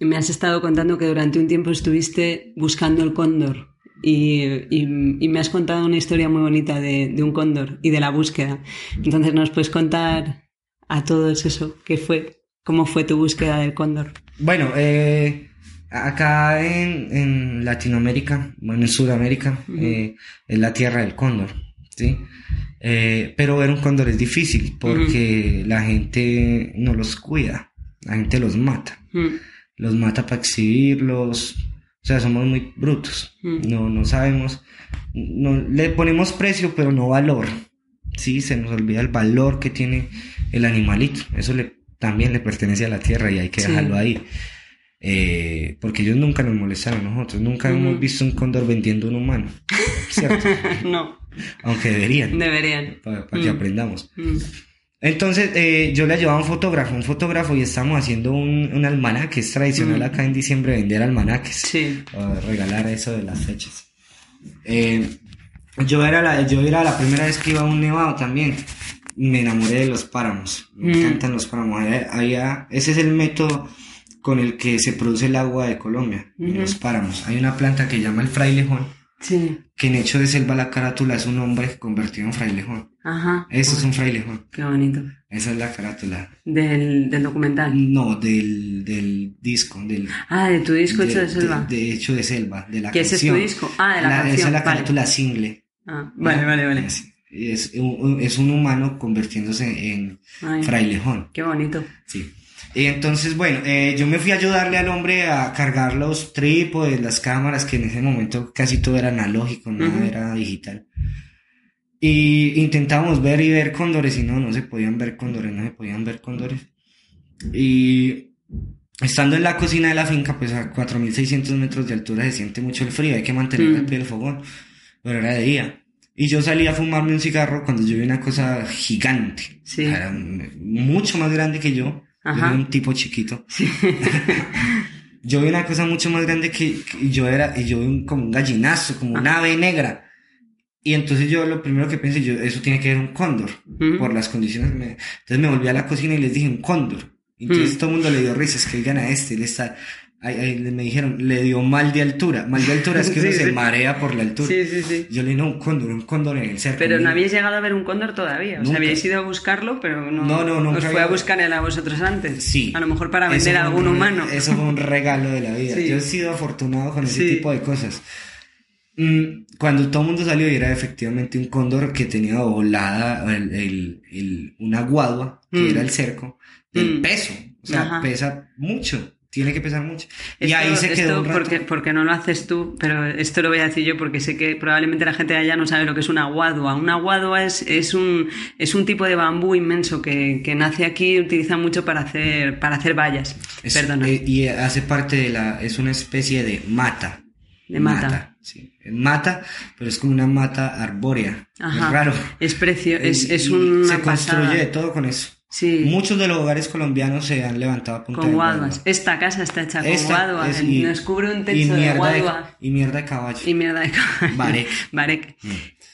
me has estado contando que durante un tiempo estuviste buscando el cóndor. Y, y- y me has contado una historia muy bonita de, de un cóndor y de la búsqueda. Entonces, ¿nos puedes contar a todos eso? ¿Qué fue? ¿Cómo fue tu búsqueda del cóndor? Bueno, eh, acá en, en Latinoamérica, bueno, en Sudamérica, eh, es la tierra del cóndor, ¿sí? Eh, pero ver un cóndor es difícil porque la gente no los cuida, la gente los mata, los mata para exhibirlos, o sea, somos muy brutos, no, no sabemos, no, le ponemos precio pero no valor, sí, se nos olvida el valor que tiene el animalito, eso le, también le pertenece a la tierra y hay que Sí. dejarlo ahí. Eh, porque ellos nunca nos molestaron a nosotros, nunca hemos visto un cóndor vendiendo un humano, ¿cierto? no, Aunque deberían, deberían. para, para que Mm. aprendamos. Mm, Entonces, eh, yo le llevaba un fotógrafo, un fotógrafo, y estamos haciendo un, un almanaque. Es tradicional Mm. acá en diciembre vender almanaques. Sí. O regalar eso de las fechas. Eh, yo, era la, yo era la primera vez que iba a un nevado también. Me enamoré de los páramos. Me Mm. encantan los páramos. Allá- allá- ese es el método con el que se produce el agua de Colombia, en Ujú. los páramos. Hay una planta que se llama el frailejón, Sí. que en hecho de selva la carátula es un hombre convertido en frailejón. Ajá. Eso es un frailejón. Qué bonito. Esa es la carátula. Del, del documental. No, del, del disco, del... Ah, de tu disco hecho de, selva. De, de hecho de selva, de la ¿Que ese es tu canción. disco? Ah, de la canción, Esa es la vale. carátula single. Ah, vale, vale, vale. Es, es un, es un humano convirtiéndose en Ay, frailejón. Qué bonito. Sí. Y entonces, bueno, eh, yo me fui a ayudarle al hombre a cargar los trípodes, las cámaras, que en ese momento casi todo era analógico, nada Ujú. era digital. Y intentábamos ver y ver cóndores y no, no se podían ver cóndores, no se podían ver cóndores. Y estando en la cocina de la finca, pues a 4.600 metros de altura se siente mucho el frío, hay que mantener el Mm. pie del fogón, pero era de día. Y yo salí a fumarme un cigarro cuando yo vi una cosa gigante. Sí. Era mucho más grande que yo. Yo Ajá. era un tipo chiquito. yo vi una cosa mucho más grande que, que yo era, y yo vi un- como un gallinazo, como un ave negra. Y entonces yo lo primero que pensé, yo, eso tiene que ver un cóndor, por las condiciones. me- Entonces me volví a la cocina y les dije un cóndor. Entonces Mm. todo el mundo le dio risas, que digan a este, le está... ahí- ahí me dijeron, le dio mal de altura. Mal de altura es que uno Sí, se sí. marea por la altura. Sí, sí, sí. Yo le dije, no, un cóndor, un cóndor en el cerco. Pero no habíais llegado a ver un cóndor todavía. O Nunca. sea, habíais ido a buscarlo, pero no. No, no, nunca Os fue había- a buscar a vosotros antes. Sí. A lo mejor para vender a algún un- humano. Eso fue un regalo de la vida. Sí. Yo he sido afortunado con ese Sí. tipo de cosas. Mm, Cuando todo el mundo salió y era efectivamente un cóndor que tenía volada el, el- el- una guadua, que Mm. era el cerco, del Mm. peso. O sea, Ajá. pesa mucho. Tiene que pesar mucho. y Esto- ahí se quedó esto un rato. porque, porque no lo haces tú, pero esto lo voy a decir yo porque sé que probablemente la gente de allá no sabe lo que es una guadua. Una guadua es, es, un, es un tipo de bambú inmenso que, que nace aquí y utiliza mucho para hacer, para hacer vallas. Es- Perdona. eh, y hace parte de la... Es una especie de mata. De mata. sí. Mata, pero es como una mata arbórea. Ajá. Es raro. Es precio, es, Y- es y una se construye pasada. de todo con eso. Sí. Muchos de los hogares colombianos se han levantado a punta Con guaduas. guadua. Esta casa está hecha con Esta guadua. y- Nos cubre un techo de guadua. y mierda de caballo. Y mierda de caballo. Barek. Barek.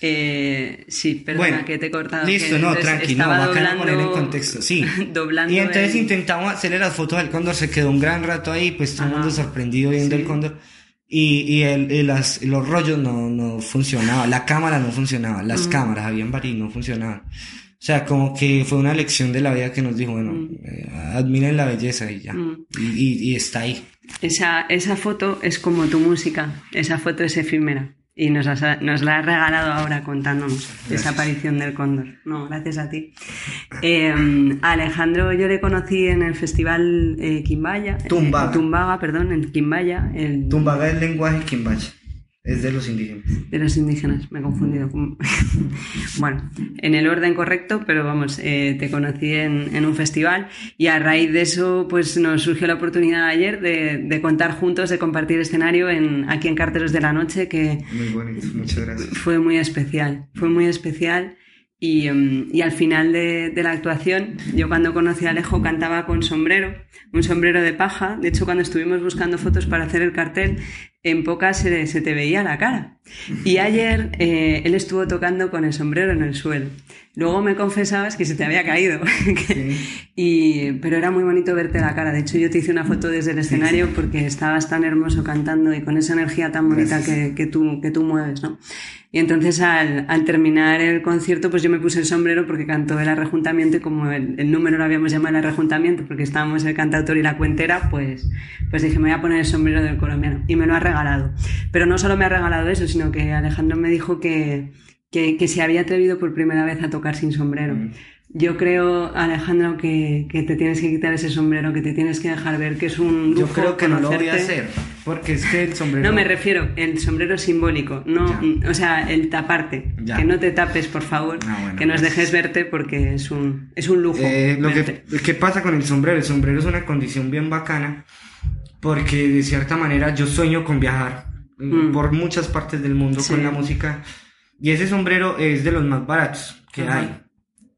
Eh, sí, perdona Bueno, que te he cortado. Listo, no, tranqui, no, bacano poner en contexto, sí. doblando Y entonces el- intentamos hacerle las fotos al cóndor, se quedó un gran rato ahí, pues todo el mundo sorprendido viendo Sí. el cóndor. Y, y, el, y las, los rollos no, no funcionaban, la cámara no funcionaba, las cámaras, habían varias y no funcionaban. O sea, como que fue una lección de la vida que nos dijo, bueno, eh, admiren la belleza y ya. Mm. Y, y, y está ahí. Esa, esa foto es como tu música, esa foto es efímera. Y nos, has- nos la has regalado ahora contándonos esa aparición del cóndor. No, gracias a ti. Eh, a Alejandro yo le conocí en el festival eh, Quimbaya. eh, Tumbaga. Tumbaga, perdón, en Quimbaya. El, Tumbaga es lenguaje quimbaya, es de los indígenas. de los indígenas, me he confundido. con- bueno, en el orden correcto, pero vamos, eh, te conocí en, en un festival y a raíz de eso pues nos surgió la oportunidad ayer de, de contar juntos, de compartir escenario en, aquí en Carteros de la Noche, que Muy bonito, muchas gracias. fue muy especial, fue muy especial. Y, em, y al final de, de la actuación, yo cuando conocí a Alejo cantaba con sombrero, un sombrero de paja. De hecho, cuando estuvimos buscando fotos para hacer el cartel, en pocas se, se te veía la cara. Y ayer eh, él estuvo tocando con el sombrero en el suelo. Luego me confesabas que se te había caído. y, pero era muy bonito verte la cara. De hecho, yo te hice una foto desde el escenario porque estabas tan hermoso cantando y con esa energía tan bonita que, que, tú, que tú mueves, ¿no? Y entonces al, al, terminar el concierto, pues yo me puse el sombrero porque cantó el arrejuntamiento y como el, el, número lo habíamos llamado el arrejuntamiento porque estábamos el cantautor y la cuentera, pues, pues dije, me voy a poner el sombrero del colombiano. Y me lo ha regalado. Pero no solo me ha regalado eso, sino que Alejandro me dijo que, que, que se había atrevido por primera vez a tocar sin sombrero. Mm. Yo creo, Alejandro, que, que, te tienes que quitar ese sombrero, que te tienes que dejar ver que es un lujo Yo creo que conocerte. no lo voy a hacer, porque es que el sombrero... No, me refiero, el sombrero simbólico, no, ya. o sea, el taparte. Ya. Que no te tapes, por favor, ah, bueno, que nos pues... dejes verte porque es un, es un lujo. Eh, lo que, ¿Qué pasa con el sombrero? El sombrero es una condición bien bacana, porque de cierta manera yo sueño con viajar mm. por muchas partes del mundo sí. con la música, y ese sombrero es de los más baratos que Ajá. hay.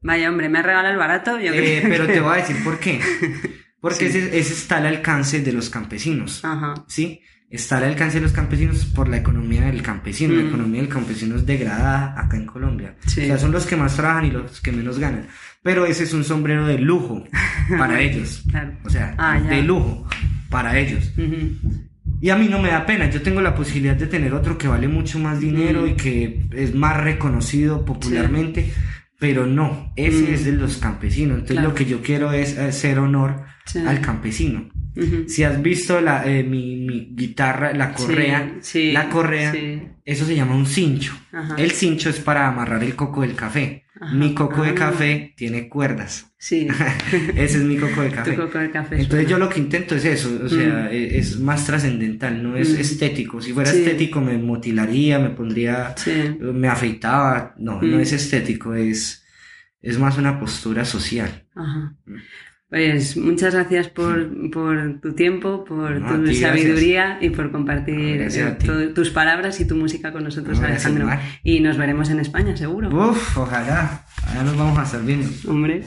Vaya, hombre, me ha regalado el barato. Yo eh, pero te voy a decir por qué. Porque sí. ese, ese, está al alcance de los campesinos. Ajá. ¿Sí? Está al alcance de los campesinos por la economía del campesino. Mm. La economía del campesino es degradada acá en Colombia. Sí. O sea, son los que más trabajan y los que menos ganan. Pero ese es un sombrero de lujo para ellos. Claro. O sea, ah, de lujo para ellos. Uh -huh. Y a mí no me da pena, yo tengo la posibilidad de tener otro que vale mucho más dinero y que es más reconocido popularmente. Sí pero no, ese es de los campesinos. Entonces claro. lo que yo quiero es hacer honor sí. al campesino. Uh -huh. Si has visto la, eh, mi, mi, guitarra, la correa, sí, la correa, eso se llama un cincho. Ajá. El cincho es para amarrar el coco del café. Mi coco de café tiene cuerdas. Sí. Ese es mi coco de café. Tu coco de café Entonces yo lo que intento es eso, o sea, mm. es más trascendental, no es mm. estético. Si fuera estético me mutilaría, me pondría, me afeitaba. No, mm. no es estético, es, es más una postura social. Ajá. Pues muchas gracias por, por tu tiempo, por No, tu sabiduría y por compartir eh, tus palabras y tu música con nosotros, No, Alejandro. Y nos veremos en España, seguro. Uf, ojalá, allá nos vamos a estar viendo. Hombre.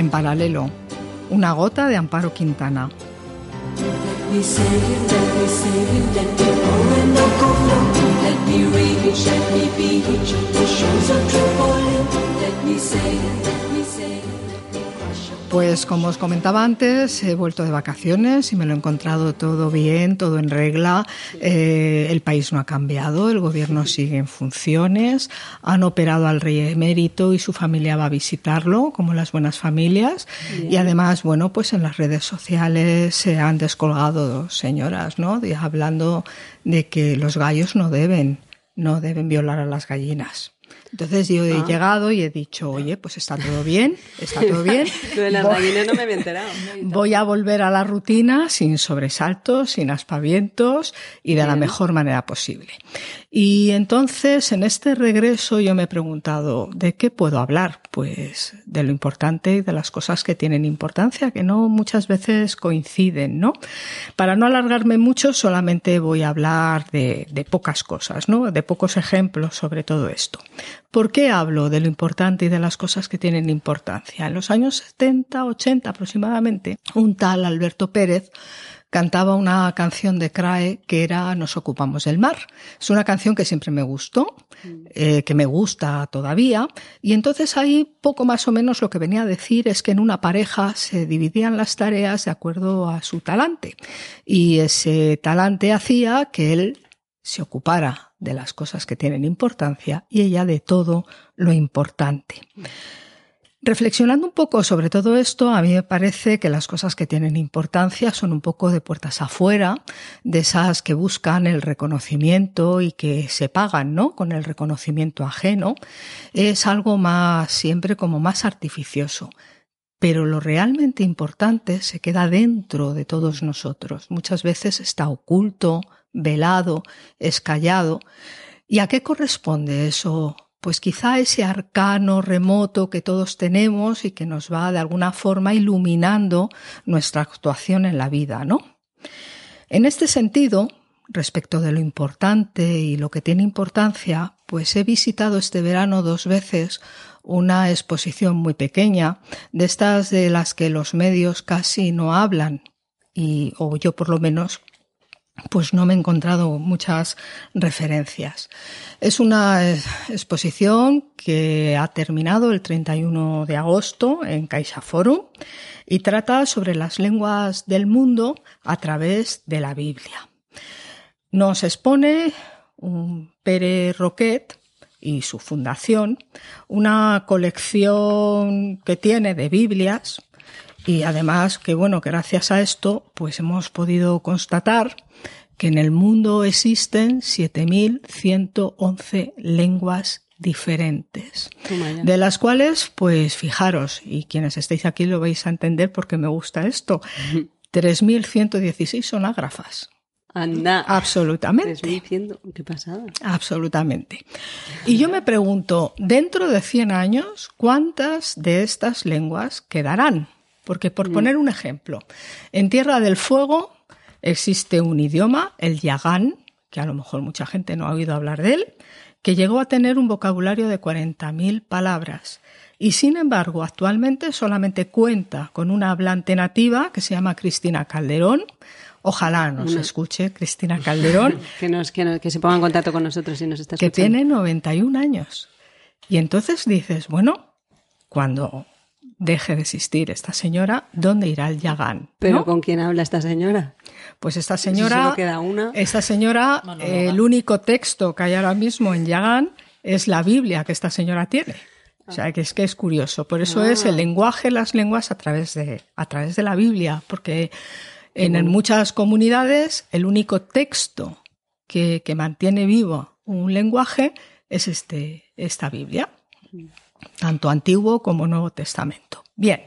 En paralelo. Una gota de Amparo Quintana. Pues como os comentaba antes, he vuelto de vacaciones y me lo he encontrado todo bien, todo en regla. Eh, el país no ha cambiado, el gobierno sigue en funciones, han operado al rey emérito y su familia va a visitarlo, como las buenas familias. Y además, bueno, pues en las redes sociales se han descolgado señoras, ¿no? Hablando de que los gallos no deben, no deben violar a las gallinas. Entonces yo he ah. llegado y he dicho, oye, pues está todo bien, está todo bien. de voy, no me había enterado. Voy a volver a la rutina sin sobresaltos, sin aspavientos y de la mejor manera posible. Y entonces en este regreso yo me he preguntado, ¿de qué puedo hablar? Pues de lo importante y de las cosas que tienen importancia, que no muchas veces coinciden, ¿no? Para no alargarme mucho, solamente voy a hablar de, de pocas cosas, ¿no? De pocos ejemplos sobre todo esto. ¿Por qué hablo de lo importante y de las cosas que tienen importancia? En los años 70, 80 aproximadamente, un tal Alberto Pérez cantaba una canción de Crae que era Nos ocupamos del mar. Es una canción que siempre me gustó, eh, que me gusta todavía, y entonces ahí poco más o menos lo que venía a decir es que en una pareja se dividían las tareas de acuerdo a su talante, y ese talante hacía que él se ocupara de las cosas que tienen importancia y ella de todo lo importante. Reflexionando un poco sobre todo esto, a mí me parece que las cosas que tienen importancia son un poco de puertas afuera, de esas que buscan el reconocimiento y que se pagan, ¿no? Con el reconocimiento ajeno. Es algo más, siempre como más artificioso. Pero lo realmente importante se queda dentro de todos nosotros. Muchas veces está oculto, velado, escallado. ¿Y a qué corresponde eso pues quizá ese arcano remoto que todos tenemos y que nos va de alguna forma iluminando nuestra actuación en la vida, ¿no? En este sentido, respecto de lo importante y lo que tiene importancia, pues he visitado este verano dos veces una exposición muy pequeña, de estas de las que los medios casi no hablan, y, o yo por lo menos pues no me he encontrado muchas referencias. Es una exposición que ha terminado el 31 de agosto en Caixa Forum y trata sobre las lenguas del mundo a través de la Biblia. Nos expone un Pere Roquet y su fundación una colección que tiene de Biblias y además que bueno, gracias a esto pues hemos podido constatar que en el mundo existen 7.111 lenguas diferentes, de las cuales, pues fijaros, y quienes estéis aquí lo vais a entender porque me gusta esto, 3.116 son ágrafas. Anda. Absolutamente. 3.100, qué pasada. Absolutamente. Y yo me pregunto, dentro de 100 años, ¿cuántas de estas lenguas quedarán? Porque por mm. poner un ejemplo, en Tierra del Fuego Existe un idioma, el yagán, que a lo mejor mucha gente no ha oído hablar de él, que llegó a tener un vocabulario de 40.000 palabras y sin embargo actualmente solamente cuenta con una hablante nativa que se llama Cristina Calderón. Ojalá nos escuche Cristina Calderón. que, nos, que, se ponga en contacto con nosotros si nos está escuchando. Que tiene 91 años. Y entonces dices, bueno, cuando deje de existir esta señora, ¿dónde irá el Yagán? ¿Pero con quién habla esta señora? Pues esta señora, esta señora, el único texto que hay ahora mismo en Yagán es la Biblia que esta señora tiene. O sea, que es que es curioso. Por eso es el ah. lenguaje, las lenguas a través de, a través de la Biblia, porque en, muchas comunidades el único texto que, que mantiene vivo un lenguaje es este, esta Biblia, tanto Antiguo como Nuevo Testamento. Bien,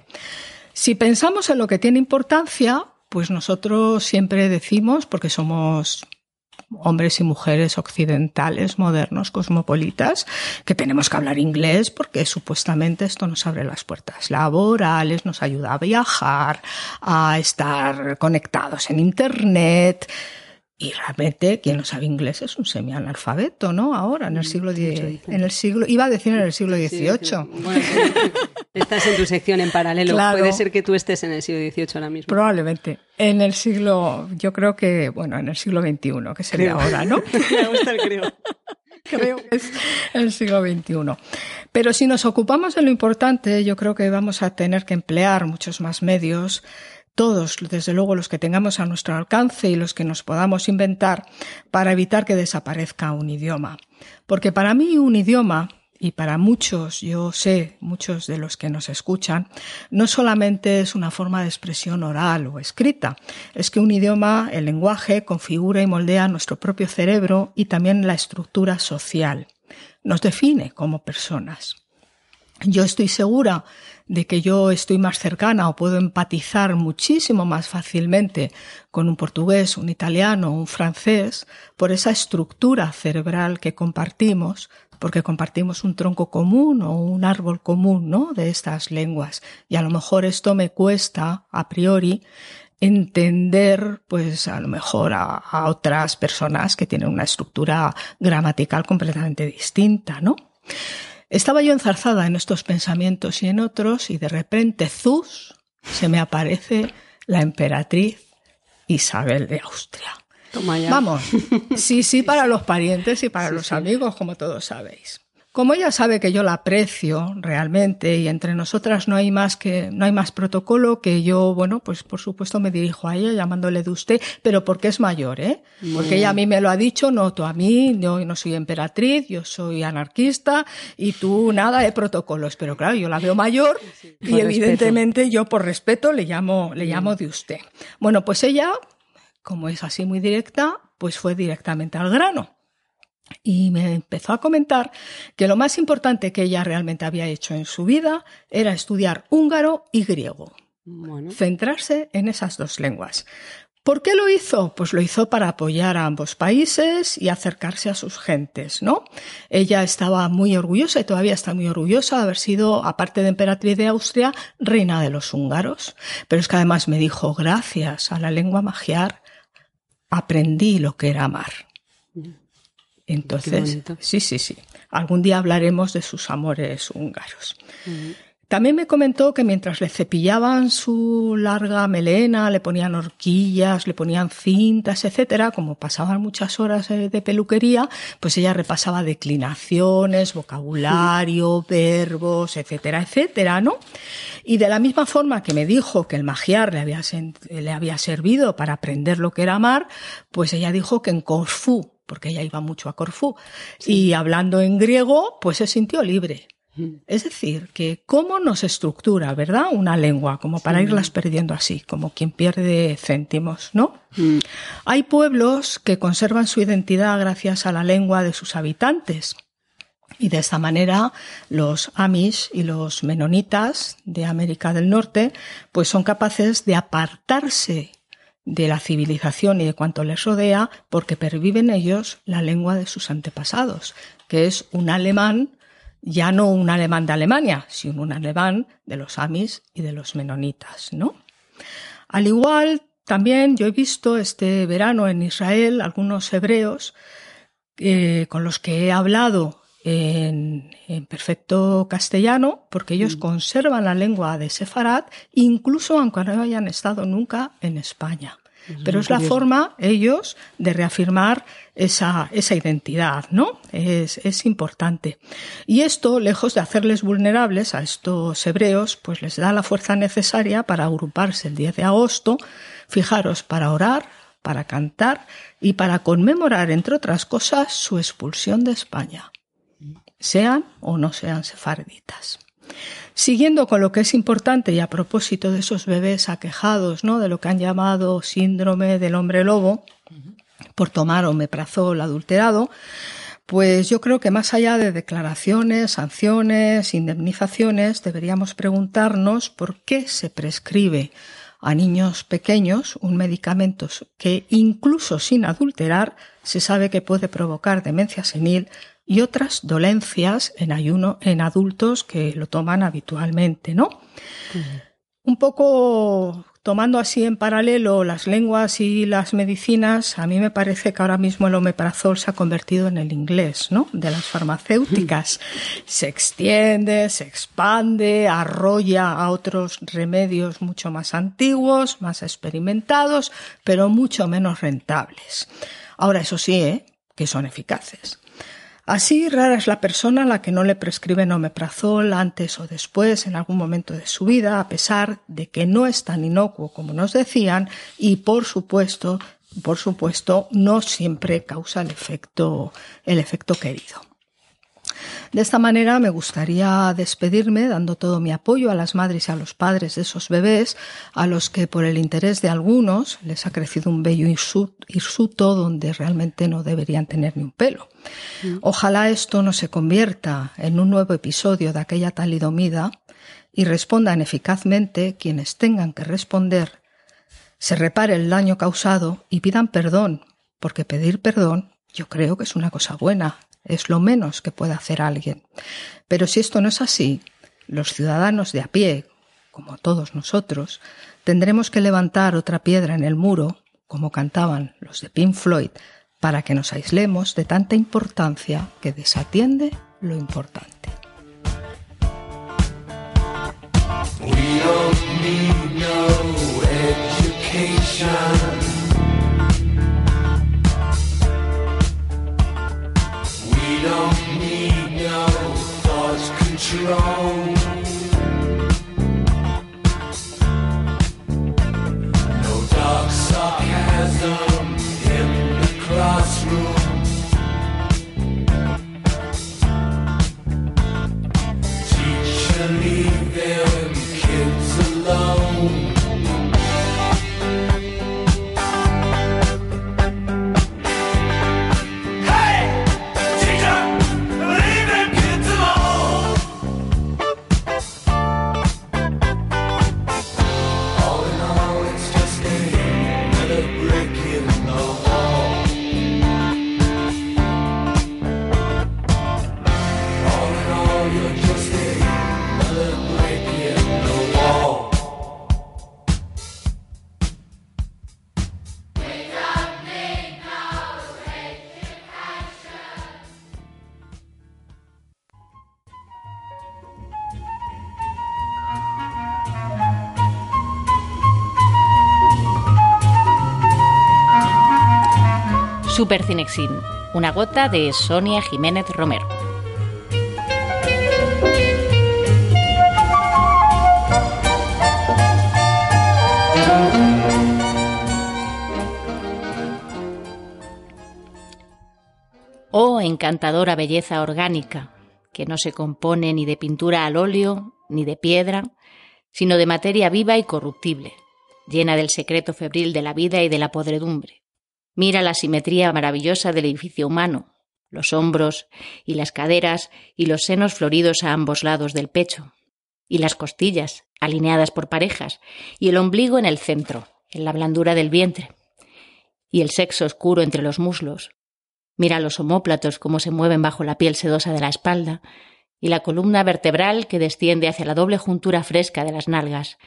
si pensamos en lo que tiene importancia, pues nosotros siempre decimos, porque somos hombres y mujeres occidentales, modernos, cosmopolitas, que tenemos que hablar inglés porque supuestamente esto nos abre las puertas laborales, nos ayuda a viajar, a estar conectados en Internet. Y realmente quien no sabe inglés es un semianalfabeto, ¿no? Ahora, en el siglo en el siglo, iba a decir en el siglo XVIII. Estás en tu sección en paralelo. Claro. Puede ser que tú estés en el siglo XVIII ahora mismo. Probablemente. En el siglo, yo creo que, bueno, en el siglo XXI, que sería Creo. ahora, ¿no? Me gusta el creo. creo que es el siglo XXI. Pero si nos ocupamos de lo importante, yo creo que vamos a tener que emplear muchos más medios, todos, desde luego los que tengamos a nuestro alcance y los que nos podamos inventar, para evitar que desaparezca un idioma. Porque para mí un idioma, y para muchos, yo sé, muchos de los que nos escuchan, no solamente es una forma de expresión oral o escrita, es que un idioma, el lenguaje, configura y moldea nuestro propio cerebro y también la estructura social. Nos define como personas. Yo estoy segura de que yo estoy más cercana o puedo empatizar muchísimo más fácilmente con un portugués, un italiano, un francés, por esa estructura cerebral que compartimos, porque compartimos un tronco común o un árbol común, ¿no? De estas lenguas. Y a lo mejor esto me cuesta, a priori, entender, pues a lo mejor a, a otras personas que tienen una estructura gramatical completamente distinta, ¿no? Estaba yo enzarzada en estos pensamientos y en otros y de repente, zus, se me aparece la emperatriz Isabel de Austria. Toma ya. Vamos, sí, sí para los parientes y para los amigos, como todos sabéis. Como ella sabe que yo la aprecio realmente y entre nosotras no hay más que no hay más protocolo que yo, bueno, pues por supuesto me dirijo a ella llamándole de usted, pero porque es mayor, ¿eh? Porque ella a mí me lo ha dicho, no tú a mí, yo no soy emperatriz, yo soy anarquista y tú nada de protocolos, pero claro, yo la veo mayor y Por evidentemente yo por respeto le llamo le llamo de usted. Bueno, pues ella como es así muy directa, pues fue directamente al grano. Y me empezó a comentar que lo más importante que ella realmente había hecho en su vida era estudiar húngaro y griego, Bueno, centrarse en esas dos lenguas. ¿Por qué lo hizo? Pues lo hizo para apoyar a ambos países y acercarse a sus gentes, ¿no? Ella estaba muy orgullosa y todavía está muy orgullosa de haber sido, aparte de emperatriz de Austria, reina de los húngaros. Pero es que además me dijo, gracias a la lengua magiar, aprendí lo que era amar. Entonces, sí, sí, sí. Algún día hablaremos de sus amores húngaros. También me comentó que mientras le cepillaban su larga melena, le ponían horquillas, le ponían cintas, etcétera, como pasaban muchas horas eh, de peluquería, pues ella repasaba declinaciones, vocabulario, verbos, etcétera, etcétera, ¿no? Y de la misma forma que me dijo que el magiar le había, le había servido para aprender lo que era amar, pues ella dijo que en Corfú, porque ella iba mucho a Corfú, y hablando en griego, pues se sintió libre. Es decir, que cómo nos estructura, ¿verdad? Una lengua, como para irlas perdiendo así, como quien pierde céntimos, ¿no? Hay pueblos que conservan su identidad gracias a la lengua de sus habitantes. Y de esta manera los Amish y los menonitas de América del Norte pues son capaces de apartarse de la civilización y de cuanto les rodea porque perviven ellos la lengua de sus antepasados, que es un alemán, ya no un alemán de Alemania, sino un alemán de los Amish y de los menonitas, ¿no? Al igual, también yo he visto este verano en Israel algunos hebreos eh, con los que he hablado en, en perfecto castellano, porque ellos conservan la lengua de Sefarad, incluso aunque no hayan estado nunca en España. Pero es la forma, ellos, de reafirmar esa, esa identidad, ¿no? Es, es importante. Y esto, lejos de hacerles vulnerables a estos hebreos, pues les da la fuerza necesaria para agruparse el 10 de agosto, fijaros, para orar, para cantar y para conmemorar, entre otras cosas, su expulsión de España, sean o no sean sefarditas. Siguiendo con lo que es importante y a propósito de esos bebés aquejados, ¿no? De lo que han llamado síndrome del hombre lobo, por tomar omeprazol adulterado, pues yo creo que más allá de declaraciones, sanciones, indemnizaciones, deberíamos preguntarnos por qué se prescribe a niños pequeños un medicamento que incluso sin adulterar se sabe que puede provocar demencia senil y otras dolencias en ayuno en adultos que lo toman habitualmente, ¿no? Un poco tomando así en paralelo las lenguas y las medicinas, a mí me parece que ahora mismo el omeprazol se ha convertido en el inglés, ¿no? De las farmacéuticas. Se extiende, se expande, arrolla a otros remedios mucho más antiguos, más experimentados, pero mucho menos rentables. Ahora, eso sí, ¿eh? que son eficaces. Así, rara es la persona a la que no le prescriben omeprazol antes o después, en algún momento de su vida, a pesar de que no es tan inocuo como nos decían y, por supuesto, por supuesto, no siempre causa el efecto, el efecto querido. De esta manera me gustaría despedirme dando todo mi apoyo a las madres y a los padres de esos bebés, a los que por el interés de algunos les ha crecido un bello hirsuto donde realmente no deberían tener ni un pelo. Mm. Ojalá esto no se convierta en un nuevo episodio de aquella talidomida y respondan eficazmente quienes tengan que responder, se repare el daño causado y pidan perdón, porque pedir perdón yo creo que es una cosa buena, es lo menos que puede hacer alguien. Pero si esto no es así, los ciudadanos de a pie, como todos nosotros, tendremos que levantar otra piedra en el muro, como cantaban los de Pink Floyd, para que nos aislemos de tanta importancia que desatiende lo importante. don't need no thought control. Super Cinexin, una gota de Sonia Jiménez Romero. Oh encantadora belleza orgánica, que no se compone ni de pintura al óleo, ni de piedra, sino de materia viva y corruptible, llena del secreto febril de la vida y de la podredumbre Mira la simetría maravillosa del edificio humano, los hombros y las caderas y los senos floridos a ambos lados del pecho, y las costillas, alineadas por parejas, y el ombligo en el centro, en la blandura del vientre, y el sexo oscuro entre los muslos. Mira los homóplatos cómo se mueven bajo la piel sedosa de la espalda, y la columna vertebral que desciende hacia la doble juntura fresca de las nalgas,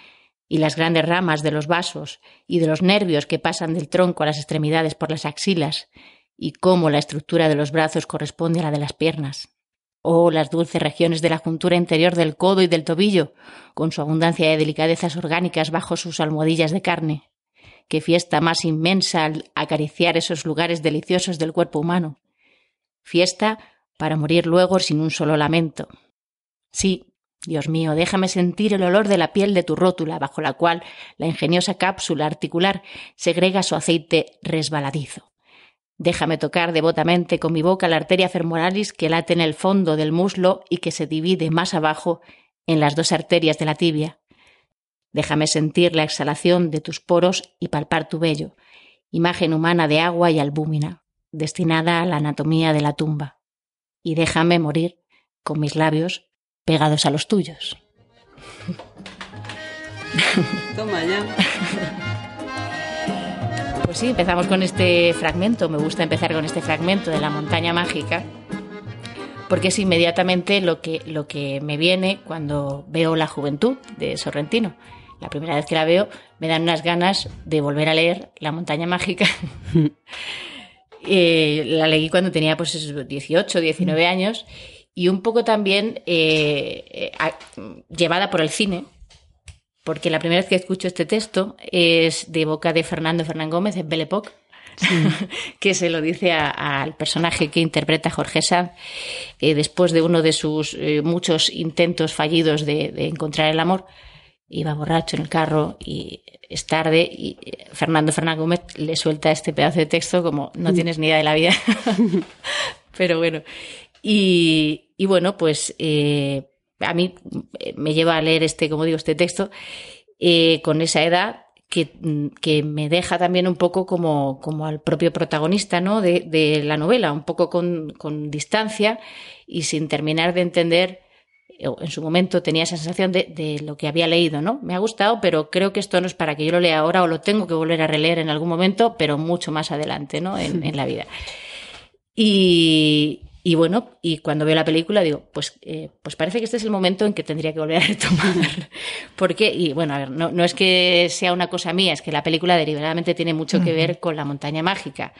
y las grandes ramas de los vasos y de los nervios que pasan del tronco a las extremidades por las axilas, y cómo la estructura de los brazos corresponde a la de las piernas. Oh, las dulces regiones de la juntura interior del codo y del tobillo, con su abundancia de delicadezas orgánicas bajo sus almohadillas de carne. Qué fiesta más inmensa al acariciar esos lugares deliciosos del cuerpo humano. Fiesta para morir luego sin un solo lamento. Sí, Dios mío, déjame sentir el olor de la piel de tu rótula, bajo la cual la ingeniosa cápsula articular segrega su aceite resbaladizo. Déjame tocar devotamente con mi boca la arteria femoralis que late en el fondo del muslo y que se divide más abajo en las dos arterias de la tibia. Déjame sentir la exhalación de tus poros y palpar tu vello, imagen humana de agua y albúmina, destinada a la anatomía de la tumba. Y déjame morir con mis labios pegados a los tuyos. Toma ya. Pues sí, empezamos con este fragmento. Me gusta empezar con este fragmento de la montaña mágica, porque es inmediatamente lo que, lo que me viene cuando veo la juventud de Sorrentino. la primera vez que la veo me dan unas ganas de volver a leer La montaña mágica. Eh, la leí cuando tenía pues 18, 19 años y un poco también eh, eh, llevada por el cine, porque la primera vez que escucho este texto es de boca de Fernando Fernán Gómez en Belle Époque, que se lo dice al personaje que interpreta Jorge Sanz después de uno de sus muchos intentos fallidos de, de encontrar el amor iba borracho en el carro y es tarde y Fernando Fernández Gómez le suelta este pedazo de texto como no mm. tienes ni idea de la vida. Pero bueno, y, y bueno, pues eh, a mí me lleva a leer este, como digo, este texto eh, con esa edad que, que, me deja también un poco como, como al propio protagonista ¿no? de, de la novela, un poco con, con distancia y sin terminar de entender en su momento tenía esa sensación de, lo que había leído, ¿no? Me ha gustado, pero creo que esto no es para que yo lo lea ahora o lo tengo que volver a releer en algún momento, pero mucho más adelante, ¿no? En, la vida. Y, bueno, y cuando veo la película digo, pues, eh, pues parece que este es el momento en que tendría que volver a retomar. Porque, y bueno, a ver, no, no es que sea una cosa mía, es que la película deliberadamente tiene mucho que ver con la montaña mágica.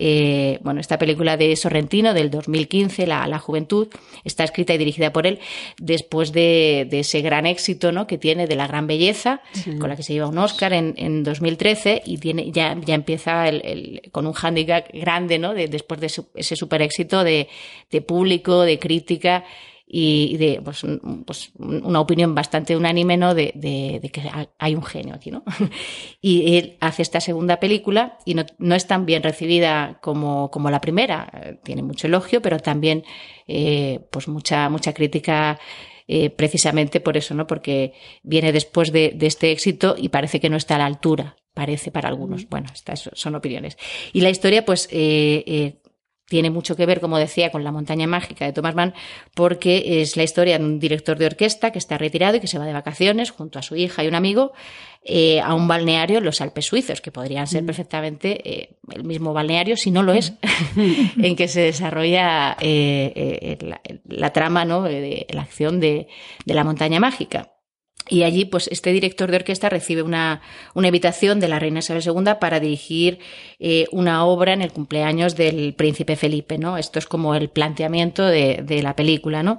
Eh, bueno, esta película de Sorrentino del 2015, la, la, Juventud, está escrita y dirigida por él después de, de ese gran éxito ¿no? que tiene de La Gran Belleza, con la que se lleva un Oscar en, en 2013 y tiene, ya, ya empieza el, el, con un hándicap grande ¿no? de, después de ese super éxito de, de público, de crítica y de pues, pues, una opinión bastante unánime ¿no? de, de, de, que hay un genio aquí. ¿no? Y él hace esta segunda película y no, no es tan bien recibida como, como, la primera. Tiene mucho elogio, pero también eh, pues mucha, mucha crítica. Eh, precisamente por eso, ¿no? Porque viene después de, de, este éxito y parece que no está a la altura, parece para algunos. Bueno, estas son opiniones. Y la historia, pues, eh, eh tiene mucho que ver, como decía, con La montaña mágica de Thomas Mann, porque es la historia de un director de orquesta que está retirado y que se va de vacaciones junto a su hija y un amigo eh, a un balneario en los Alpes suizos, que podrían ser mm. perfectamente eh, el mismo balneario, si no lo es, mm. en que se desarrolla eh, la, la, trama, ¿no? de la acción de, de la montaña mágica. Y allí, pues, este director de orquesta recibe una, una invitación de la reina Isabel II para dirigir eh, una obra en el cumpleaños del príncipe Felipe, ¿no? Esto es como el planteamiento de, de la película, ¿no?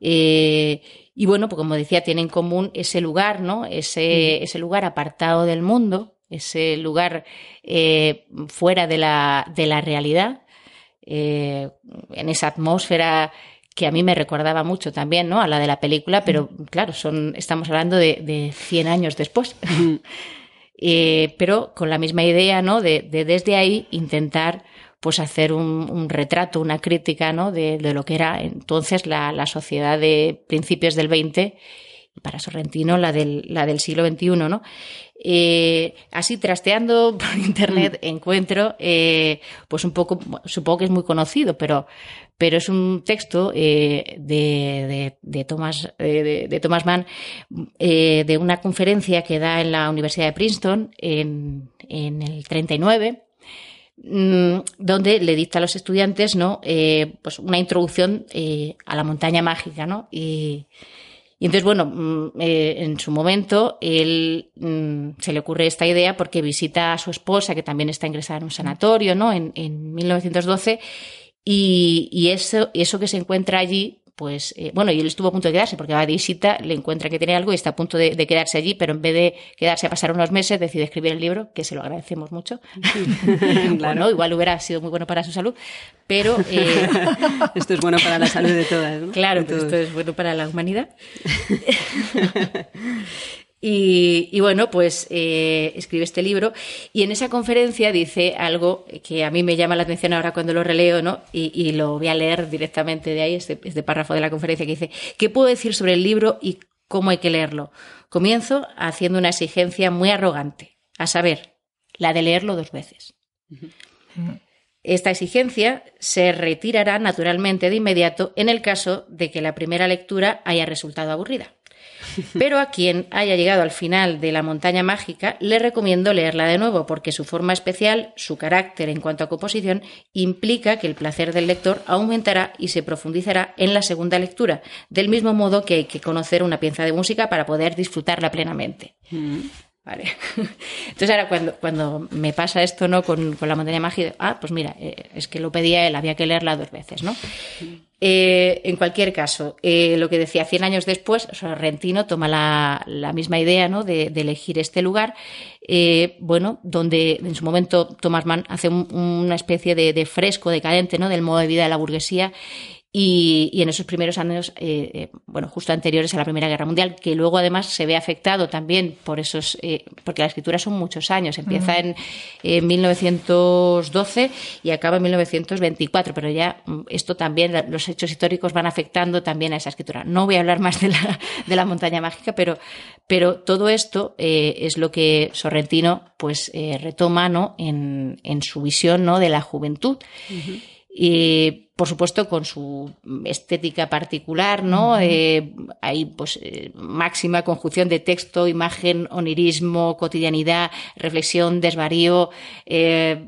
Eh, y bueno, pues como decía, tiene en común ese lugar, ¿no? Ese, mm. ese lugar apartado del mundo, ese lugar eh, fuera de la, de la realidad, eh, en esa atmósfera que a mí me recordaba mucho también, ¿no? A la de la película, pero claro, son, estamos hablando de, de 100 años después. eh, pero con la misma idea, ¿no? De, de, desde ahí intentar pues hacer un, un retrato, una crítica, ¿no? De, de lo que era entonces la, la, sociedad de principios del 20 y para Sorrentino la del, la del siglo XXI, ¿no? Eh, así trasteando por internet mm. encuentro, eh, pues un poco, supongo que es muy conocido, pero pero es un texto eh, de, de, de, Thomas, de, Thomas Mann de una conferencia que da en la Universidad de Princeton en, en el 39 mm, donde le dicta a los estudiantes no pues una introducción a la montaña mágica no y, y entonces bueno mm, eh, en su momento él mm, se le ocurre esta idea porque visita a su esposa que también está ingresada en un sanatorio no en, en 1912 y, y eso que se encuentra allí, pues, eh, bueno, y él estuvo a punto de quedarse porque va de visita, le encuentra que tiene algo y está a punto de, de, quedarse allí, pero en vez de quedarse a pasar unos meses, decide escribir el libro, que se lo agradecemos mucho. claro. bueno, igual hubiera sido muy bueno para su salud, pero... Eh... esto es bueno para la salud de todas, ¿no? Claro, esto es bueno para la humanidad. Y, bueno, pues eh, escribe este libro y en esa conferencia dice algo que a mí me llama la atención ahora cuando lo releo, ¿no? Y, y lo voy a leer directamente de ahí, este, este, párrafo de la conferencia que dice, ¿qué puedo decir sobre el libro y cómo hay que leerlo? Comienzo haciendo una exigencia muy arrogante, a saber, la de leerlo dos veces. Esta exigencia se retirará naturalmente de inmediato en el caso de que la primera lectura haya resultado aburrida. Pero a quien haya llegado al final de La montaña mágica, le recomiendo leerla de nuevo, porque su forma especial, su carácter en cuanto a composición, implica que el placer del lector aumentará y se profundizará en la segunda lectura, del mismo modo que hay que conocer una pieza de música para poder disfrutarla plenamente. Mm. Vale. Entonces ahora cuando, cuando me pasa esto no con, la montaña mágica, ah, pues mira, eh, es que lo pedía él, había que leerla dos veces, ¿no? Eh, en cualquier caso, eh, lo que decía, 100 años después, Sorrentino toma la, misma idea ¿no? de, elegir este lugar, bueno, donde en su momento Thomas Mann hace una especie de, de, fresco decadente ¿no? del modo de vida de la burguesía y, en esos primeros años, eh, eh, bueno, justo anteriores a la Primera Guerra Mundial, que luego además se ve afectado también por esos, eh, porque la escritura son muchos años, empieza en, 1912 y acaba en 1924, pero ya mm, esto también, los hechos históricos van afectando también a esa escritura. No voy a hablar más de la, de la montaña mágica, pero, pero todo esto es lo que Sorrentino pues retoma ¿no? en, en su visión ¿no? de la juventud. Y por supuesto, con su estética particular, ¿no? Eh, hay, pues, eh, máxima conjunción de texto, imagen, onirismo, cotidianidad, reflexión, desvarío, eh,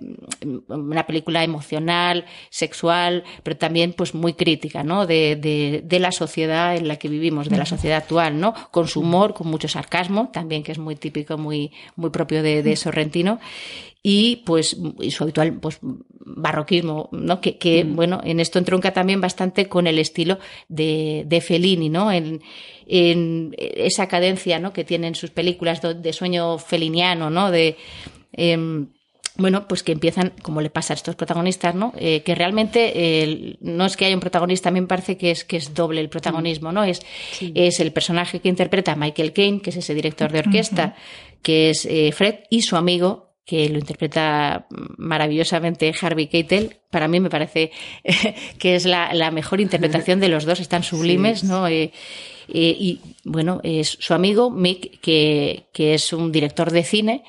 una película emocional, sexual, pero también, pues, muy crítica, ¿no? De, de, de, la sociedad en la que vivimos, de la sociedad actual, ¿no? Con su humor, con mucho sarcasmo, también que es muy típico, muy, muy propio de, de Sorrentino y pues y su habitual pues barroquismo, ¿no? Que, que mm. bueno, en esto entronca también bastante con el estilo de, de Fellini, ¿no? En, en esa cadencia, ¿no? Que tienen sus películas de, sueño feliniano, ¿no? De em, bueno, pues que empiezan, como le pasa a estos protagonistas, ¿no? Eh, que realmente no es que haya un protagonista, a mí me parece que es, que es doble el protagonismo, ¿no? Es, es el personaje que interpreta Michael Caine, que es ese director de orquesta, que es eh, Fred, y su amigo que lo interpreta maravillosamente Harvey Keitel. Para mí me parece que es la, mejor interpretación de los dos, están sublimes, ¿no? Eh, eh, y bueno, es su amigo Mick, que, que es un director de cine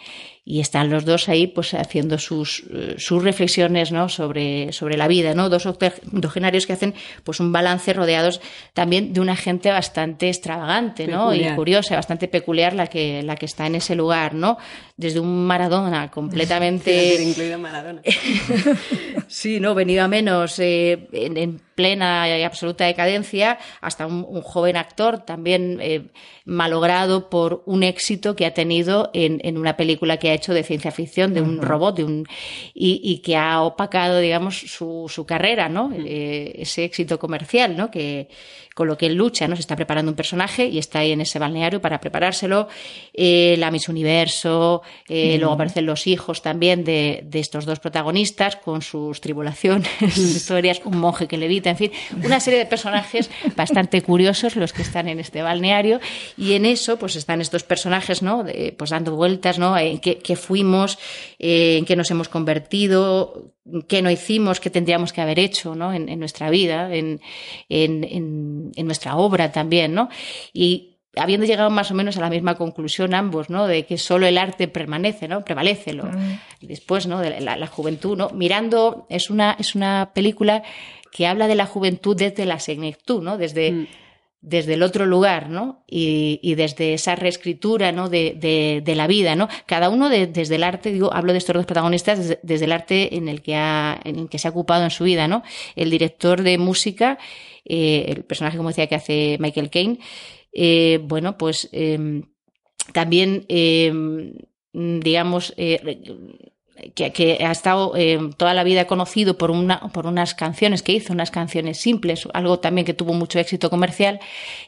y están los dos ahí pues haciendo sus, eh, sus reflexiones ¿no? sobre, sobre la vida, ¿no? Dos octogenarios que hacen pues un balance rodeados también de una gente bastante extravagante, ¿no? Y curiosa, bastante peculiar la que, la que está en ese lugar, ¿no? Desde un Maradona completamente. incluido Maradona. sí, no, venido a menos, eh, en, plena y absoluta decadencia, hasta un, joven actor también eh, malogrado por un éxito que ha tenido en, en una película que ha hecho de ciencia ficción, de un robot, de un, y, que ha opacado, digamos, su, su carrera, ¿no? Eh, ese éxito comercial, ¿no? Que, con lo que él lucha, ¿no? Se está preparando un personaje y está ahí en ese balneario para preparárselo. Eh, la Miss Universo, eh, luego aparecen los hijos también de, de, estos dos protagonistas con sus tribulaciones, historias, un monje que levita, en fin, una serie de personajes bastante curiosos los que están en este balneario y en eso pues están estos personajes, ¿no? pues dando vueltas, ¿no? En qué, fuimos, eh, en qué nos hemos convertido, qué no hicimos, qué tendríamos que haber hecho ¿no? en, nuestra vida, en, en, en, nuestra obra también, ¿no? Y habiendo llegado más o menos a la misma conclusión ambos, ¿no? De que solo el arte permanece, ¿no? Prevalece, lo, mm. después, ¿no? De la, juventud, ¿no? Mirando, es una, es una película que habla de la juventud desde la senectud, ¿no? Desde... Mm desde el otro lugar, ¿no? Y, y desde esa reescritura, ¿no? De, de, de, la vida, ¿no? Cada uno desde el arte, digo, hablo de estos dos protagonistas desde, el arte en el que ha, en el que se ha ocupado en su vida, ¿no? El director de música, eh, el personaje, como decía, que hace Michael Caine, eh, bueno, pues eh, también, em, digamos, que, ha estado eh, toda la vida conocido por, una, por unas canciones que hizo, unas canciones simples, algo también que tuvo mucho éxito comercial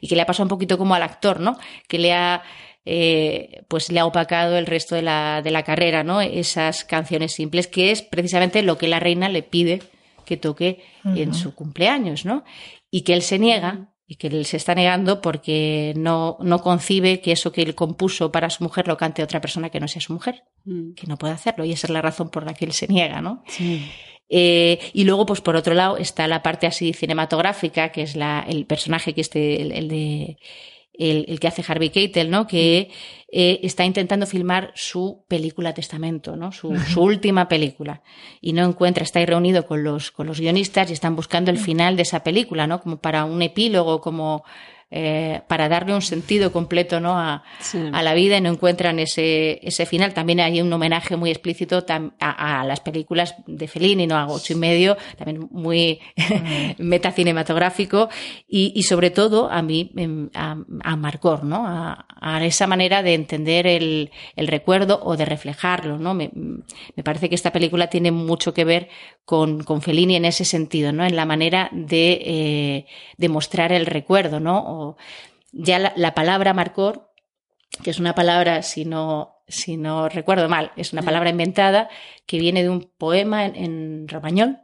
y que le ha pasado un poquito como al actor, ¿no? Que le ha, eh, pues le ha opacado el resto de la, de la carrera, ¿no? Esas canciones simples, que es precisamente lo que la reina le pide que toque en su cumpleaños, ¿no? Y que él se niega y que él se está negando porque no, no concibe que eso que él compuso para su mujer lo cante otra persona que no sea su mujer, mm. que no puede hacerlo y esa es la razón por la que él se niega, ¿no? Eh, y luego, pues por otro lado, está la parte así cinematográfica, que es la, el personaje que este, el de el, que hace Harvey Keitel, ¿no? Que eh, está intentando filmar su película Testamento, ¿no? Su, última película. Y no encuentra, está ahí reunido con los, con los guionistas y están buscando el final de esa película, ¿no? Como para un epílogo, como eh, para darle un sentido completo ¿no? a, a, la vida y no encuentran ese, ese final. También hay un homenaje muy explícito a, a las películas de Fellini, ¿no? a ocho y medio, también muy mm. metacinematográfico y, y, sobre todo a mí, em, a, a Marcor, ¿no? a, a esa manera de entender el, el recuerdo o de reflejarlo. ¿no? Me, me, parece que esta película tiene mucho que ver con, con Fellini en ese sentido, ¿no? en la manera de, eh, de mostrar el recuerdo, ¿no? Ya la, palabra marcor, que es una palabra, si no, si no recuerdo mal, es una palabra inventada que viene de un poema en, en romañol,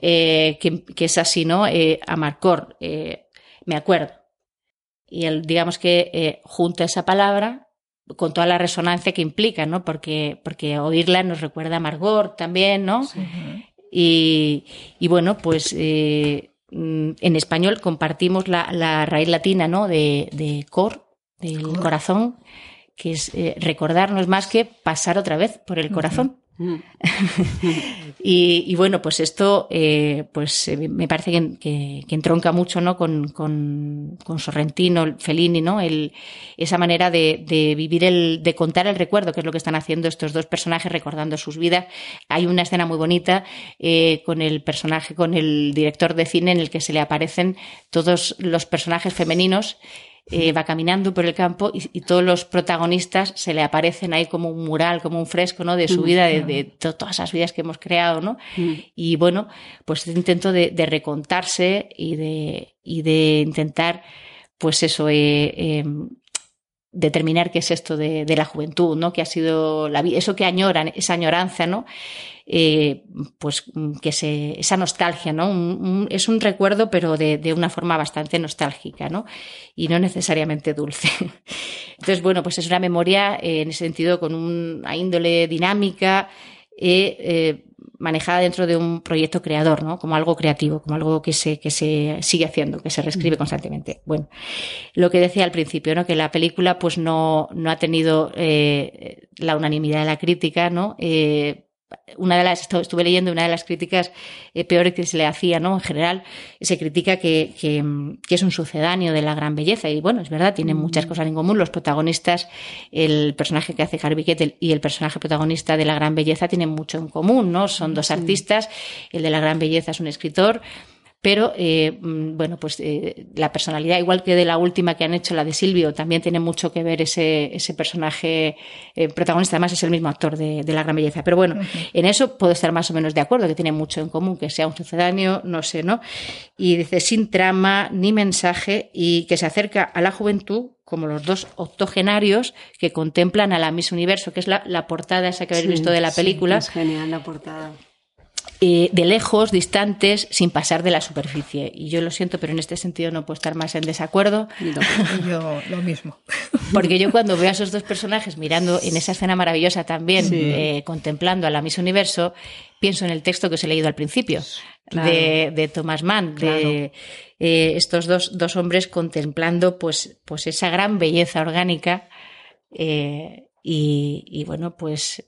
eh, que, es así, ¿no? Eh, amarcor, eh, me acuerdo. Y el, digamos que eh, junto a esa palabra, con toda la resonancia que implica, ¿no? Porque, porque oírla nos recuerda a Margot también, ¿no? Y, y, bueno, pues eh, en español compartimos la, la raíz latina ¿no? de, de cor, del corazón, que es eh, recordarnos más que pasar otra vez por el corazón. Mm. y, y, bueno, pues esto eh, pues eh, me parece que, que, que, entronca mucho ¿no? con, con, con Sorrentino, Fellini, ¿no? El, esa manera de, de, vivir el, de contar el recuerdo, que es lo que están haciendo estos dos personajes recordando sus vidas. Hay una escena muy bonita eh, con el personaje, con el director de cine en el que se le aparecen todos los personajes femeninos eh, va caminando por el campo y, y, todos los protagonistas se le aparecen ahí como un mural, como un fresco, ¿no? De su mm, vida, de, de, todas esas vidas que hemos creado, ¿no? Mm. Y bueno, pues este intento de, de, recontarse y de, y de intentar, pues eso, eh, eh, determinar qué es esto de, de, la juventud, ¿no? Que ha sido la vida, eso que añoran, esa añoranza, ¿no? Eh, pues que se, esa nostalgia, ¿no? Es un recuerdo, pero de, de, una forma bastante nostálgica, ¿no? Y no necesariamente dulce. Entonces, bueno, pues es una memoria eh, en ese sentido con una índole dinámica, eh, eh, manejada dentro de un proyecto creador, ¿no? Como algo creativo, como algo que se, que se sigue haciendo, que se reescribe constantemente. Bueno, lo que decía al principio, ¿no? Que la película, pues no, no ha tenido eh, la unanimidad de la crítica, ¿no? Eh, una de las, estuve leyendo una de las críticas eh, peores que se le hacía, ¿no? En general, se critica que, que, que, es un sucedáneo de la gran belleza. Y bueno, es verdad, tienen muchas cosas en común. Los protagonistas, el personaje que hace Harvey y el personaje protagonista de la gran belleza tienen mucho en común, ¿no? Son dos artistas. El de la gran belleza es un escritor pero eh, mm, bueno, pues eh, la personalidad, igual que de la última que han hecho, la de Silvio, también tiene mucho que ver ese, ese personaje eh, protagonista, además es el mismo actor de, de La Gran Belleza. Pero bueno, uh -huh. en eso puedo estar más o menos de acuerdo, que tiene mucho en común, que sea un sucedáneo, no sé, ¿no? Y dice, sin trama ni mensaje y que se acerca a la juventud como los dos octogenarios que contemplan a la Miss Universo, que es la, la portada esa que habéis sí, visto de la película. Sí, es genial la portada eh, de lejos, distantes, sin pasar de la superficie. Y yo lo siento, pero en este sentido no puedo estar más en desacuerdo. yo lo mismo. Porque yo cuando veo a esos dos personajes mirando en esa escena maravillosa también, sí. eh, contemplando a la Miss Universo, pienso en el texto que os he leído al principio, claro. de, de, Thomas Mann, claro. de eh, estos dos, dos, hombres contemplando pues, pues esa gran belleza orgánica. Eh, y, y bueno, pues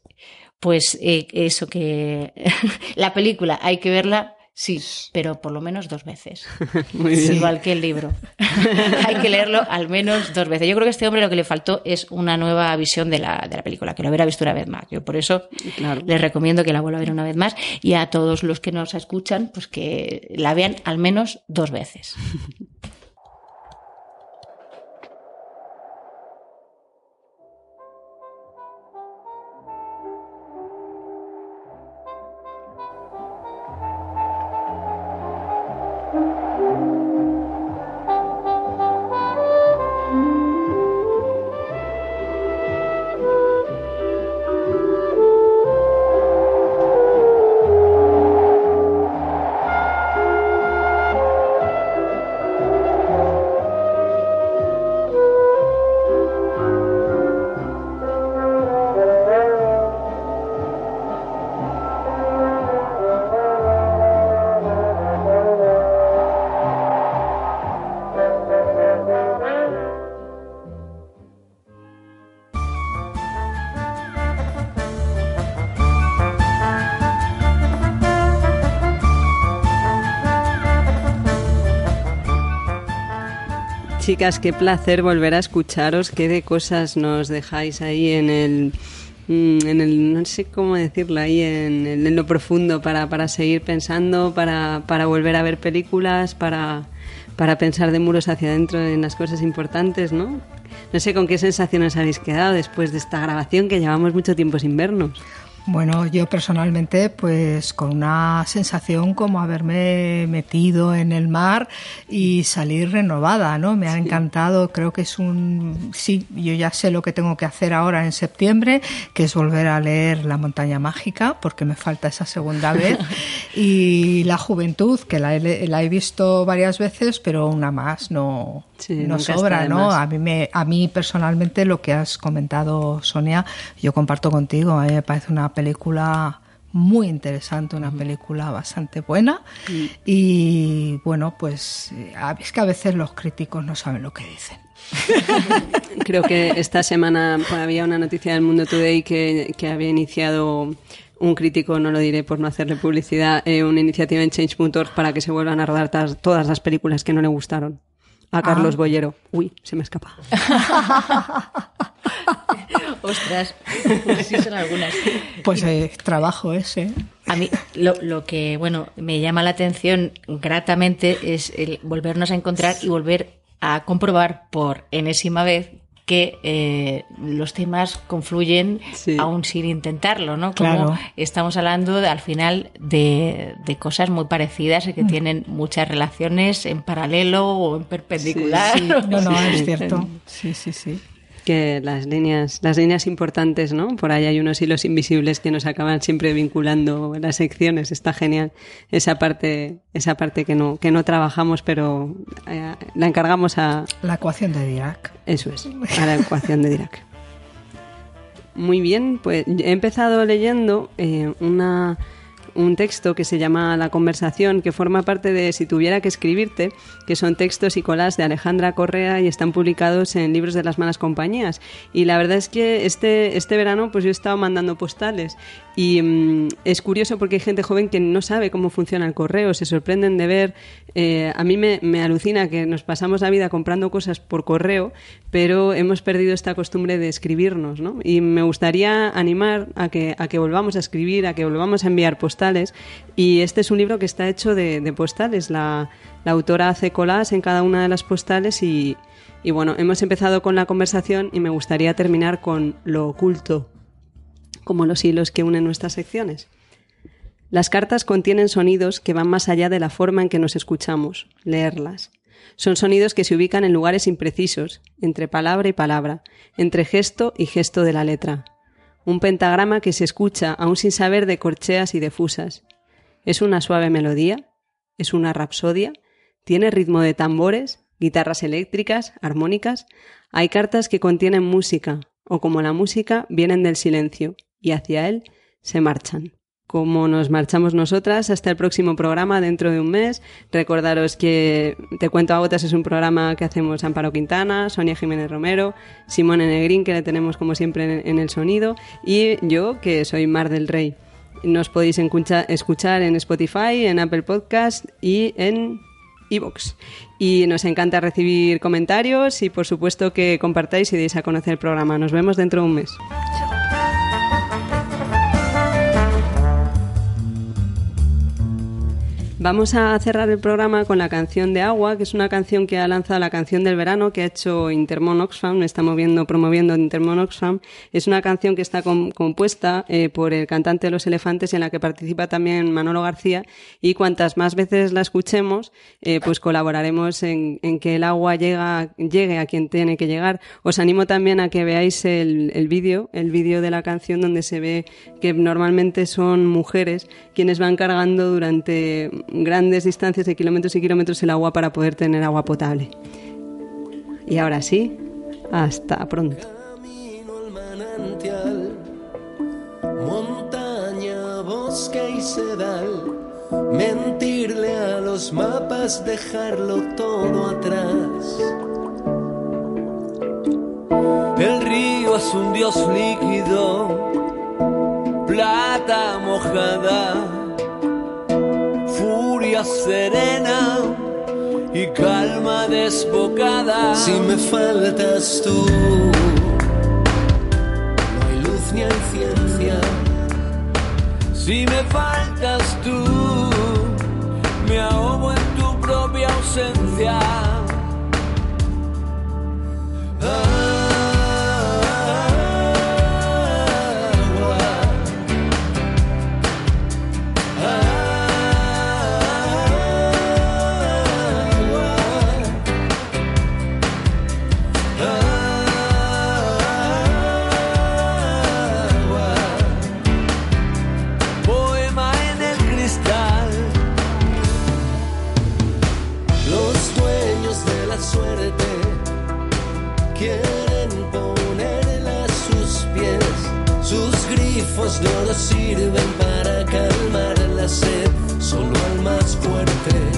pues eh, eso que la película hay que verla Sí, pero por lo menos dos veces. Muy bien. Igual que el libro. Hay que leerlo al menos dos veces. Yo creo que a este hombre lo que le faltó es una nueva visión de la, de la película, que lo hubiera visto una vez más. Yo por eso claro. les recomiendo que la vuelva a ver una vez más y a todos los que nos escuchan, pues que la vean al menos dos veces. Chicas, qué placer volver a escucharos. Qué de cosas nos dejáis ahí en el mm, en el, no sé cómo decirlo, ahí en, en lo profundo para, para seguir pensando, para, para volver a ver películas, para, para pensar de muros hacia adentro en las cosas importantes, ¿no? No sé con qué sensaciones habéis quedado después de esta grabación que llevamos mucho tiempo sin vernos. Bueno, yo personalmente, pues con una sensación como haberme metido en el mar y salir renovada, ¿no? Me ha encantado, creo que es un. Sí, yo ya sé lo que tengo que hacer ahora en septiembre, que es volver a leer La Montaña Mágica, porque me falta esa segunda vez. y La Juventud, que la he, la he visto varias veces, pero una más no, no sobra, ¿no? A mí, me, a mí personalmente lo que has comentado, Sonia, yo comparto contigo, a mí me parece una película muy interesante, una película bastante buena y bueno, pues eh, es que a veces los críticos no saben lo que dicen. Creo que esta semana había una noticia del Mundo Today que, que había iniciado un crítico, no lo diré por no hacerle publicidad, eh, una iniciativa en Change.org para que se vuelvan a rodar todas las películas que no le gustaron a Carlos ah. Boyero. Uy, se me escapa. Ostras, sí son algunas. Pues eh, trabajo ese. A mí lo, lo, que, bueno, me llama la atención gratamente es el volvernos a encontrar y volver a comprobar por enésima vez que eh, los temas confluyen aún sin intentarlo, ¿no? Como estamos hablando al final de, de, cosas muy parecidas y que mm. tienen muchas relaciones en paralelo o en perpendicular. No, no, es cierto. Sí, sí, sí que las líneas, las líneas importantes, ¿no? Por ahí hay unos hilos invisibles que nos acaban siempre vinculando las secciones. Está genial esa parte, esa parte que no, que no trabajamos, pero eh, la encargamos a la ecuación de Dirac. Eso es, a la ecuación de Dirac. Muy bien, pues he empezado leyendo eh, una un texto que se llama La conversación, que forma parte de Si tuviera que escribirte, que son textos y colas de Alejandra Correa y están publicados en libros de las malas compañías. Y la verdad es que este, este verano pues yo he mandando postales y mm, es curioso porque hay gente joven que no sabe cómo funciona el correo, se sorprenden de ver. Eh, a mí me, me, alucina que nos pasamos la vida comprando cosas por correo, pero hemos perdido esta costumbre de escribirnos, ¿no? Y me gustaría animar a que, a que volvamos a escribir, a que volvamos a enviar postales. Y este es un libro que está hecho de, de postales. La, la, autora hace colas en cada una de las postales y, y bueno, hemos empezado con la conversación y me gustaría terminar con lo oculto como los hilos que unen nuestras secciones. Las cartas contienen sonidos que van más allá de la forma en que nos escuchamos, leerlas. Son sonidos que se ubican en lugares imprecisos, entre palabra y palabra, entre gesto y gesto de la letra. Un pentagrama que se escucha aún sin saber de corcheas y de fusas. ¿Es una suave melodía? ¿Es una rapsodia? ¿Tiene ritmo de tambores? ¿Guitarras eléctricas? ¿Armónicas? Hay cartas que contienen música, o como la música, vienen del silencio, y hacia él se marchan. Como nos marchamos nosotras hasta el próximo programa dentro de un mes. Recordaros que Te Cuento a Gotas es un programa que hacemos Amparo Quintana, Sonia Jiménez Romero, Simone Negrín, que le tenemos como siempre en el sonido, y yo, que soy Mar del Rey. Nos podéis escuchar en Spotify, en Apple Podcast y en iVoox. Y nos encanta recibir comentarios y por supuesto que compartáis y deis a conocer el programa. Nos vemos dentro de un mes. Vamos a cerrar el programa con la canción de Agua, que es una canción que ha lanzado la canción del verano que ha hecho Intermon Oxfam, está moviendo, promoviendo Intermon Oxfam. Es una canción que está compuesta eh, por el cantante de Los Elefantes en la que participa también Manolo García y cuantas más veces la escuchemos, eh, pues colaboraremos en, que el agua llegue a quien tiene que llegar. Os animo también a que veáis el, el vídeo, el vídeo de la canción donde se ve que normalmente son mujeres quienes van cargando durante grandes distancias de kilómetros y kilómetros el agua para poder tener agua potable. Y ahora sí, hasta pronto. montaña, bosque y sedal, mentirle a los mapas, dejarlo todo atrás. El río es un dios líquido, plata mojada serena y calma desbocada. Si me faltas tú, no hay luz ni hay ciencia. Si me faltas tú, me ahogo en tu propia ausencia. Sirven para calmar la sed, solo al más fuerte.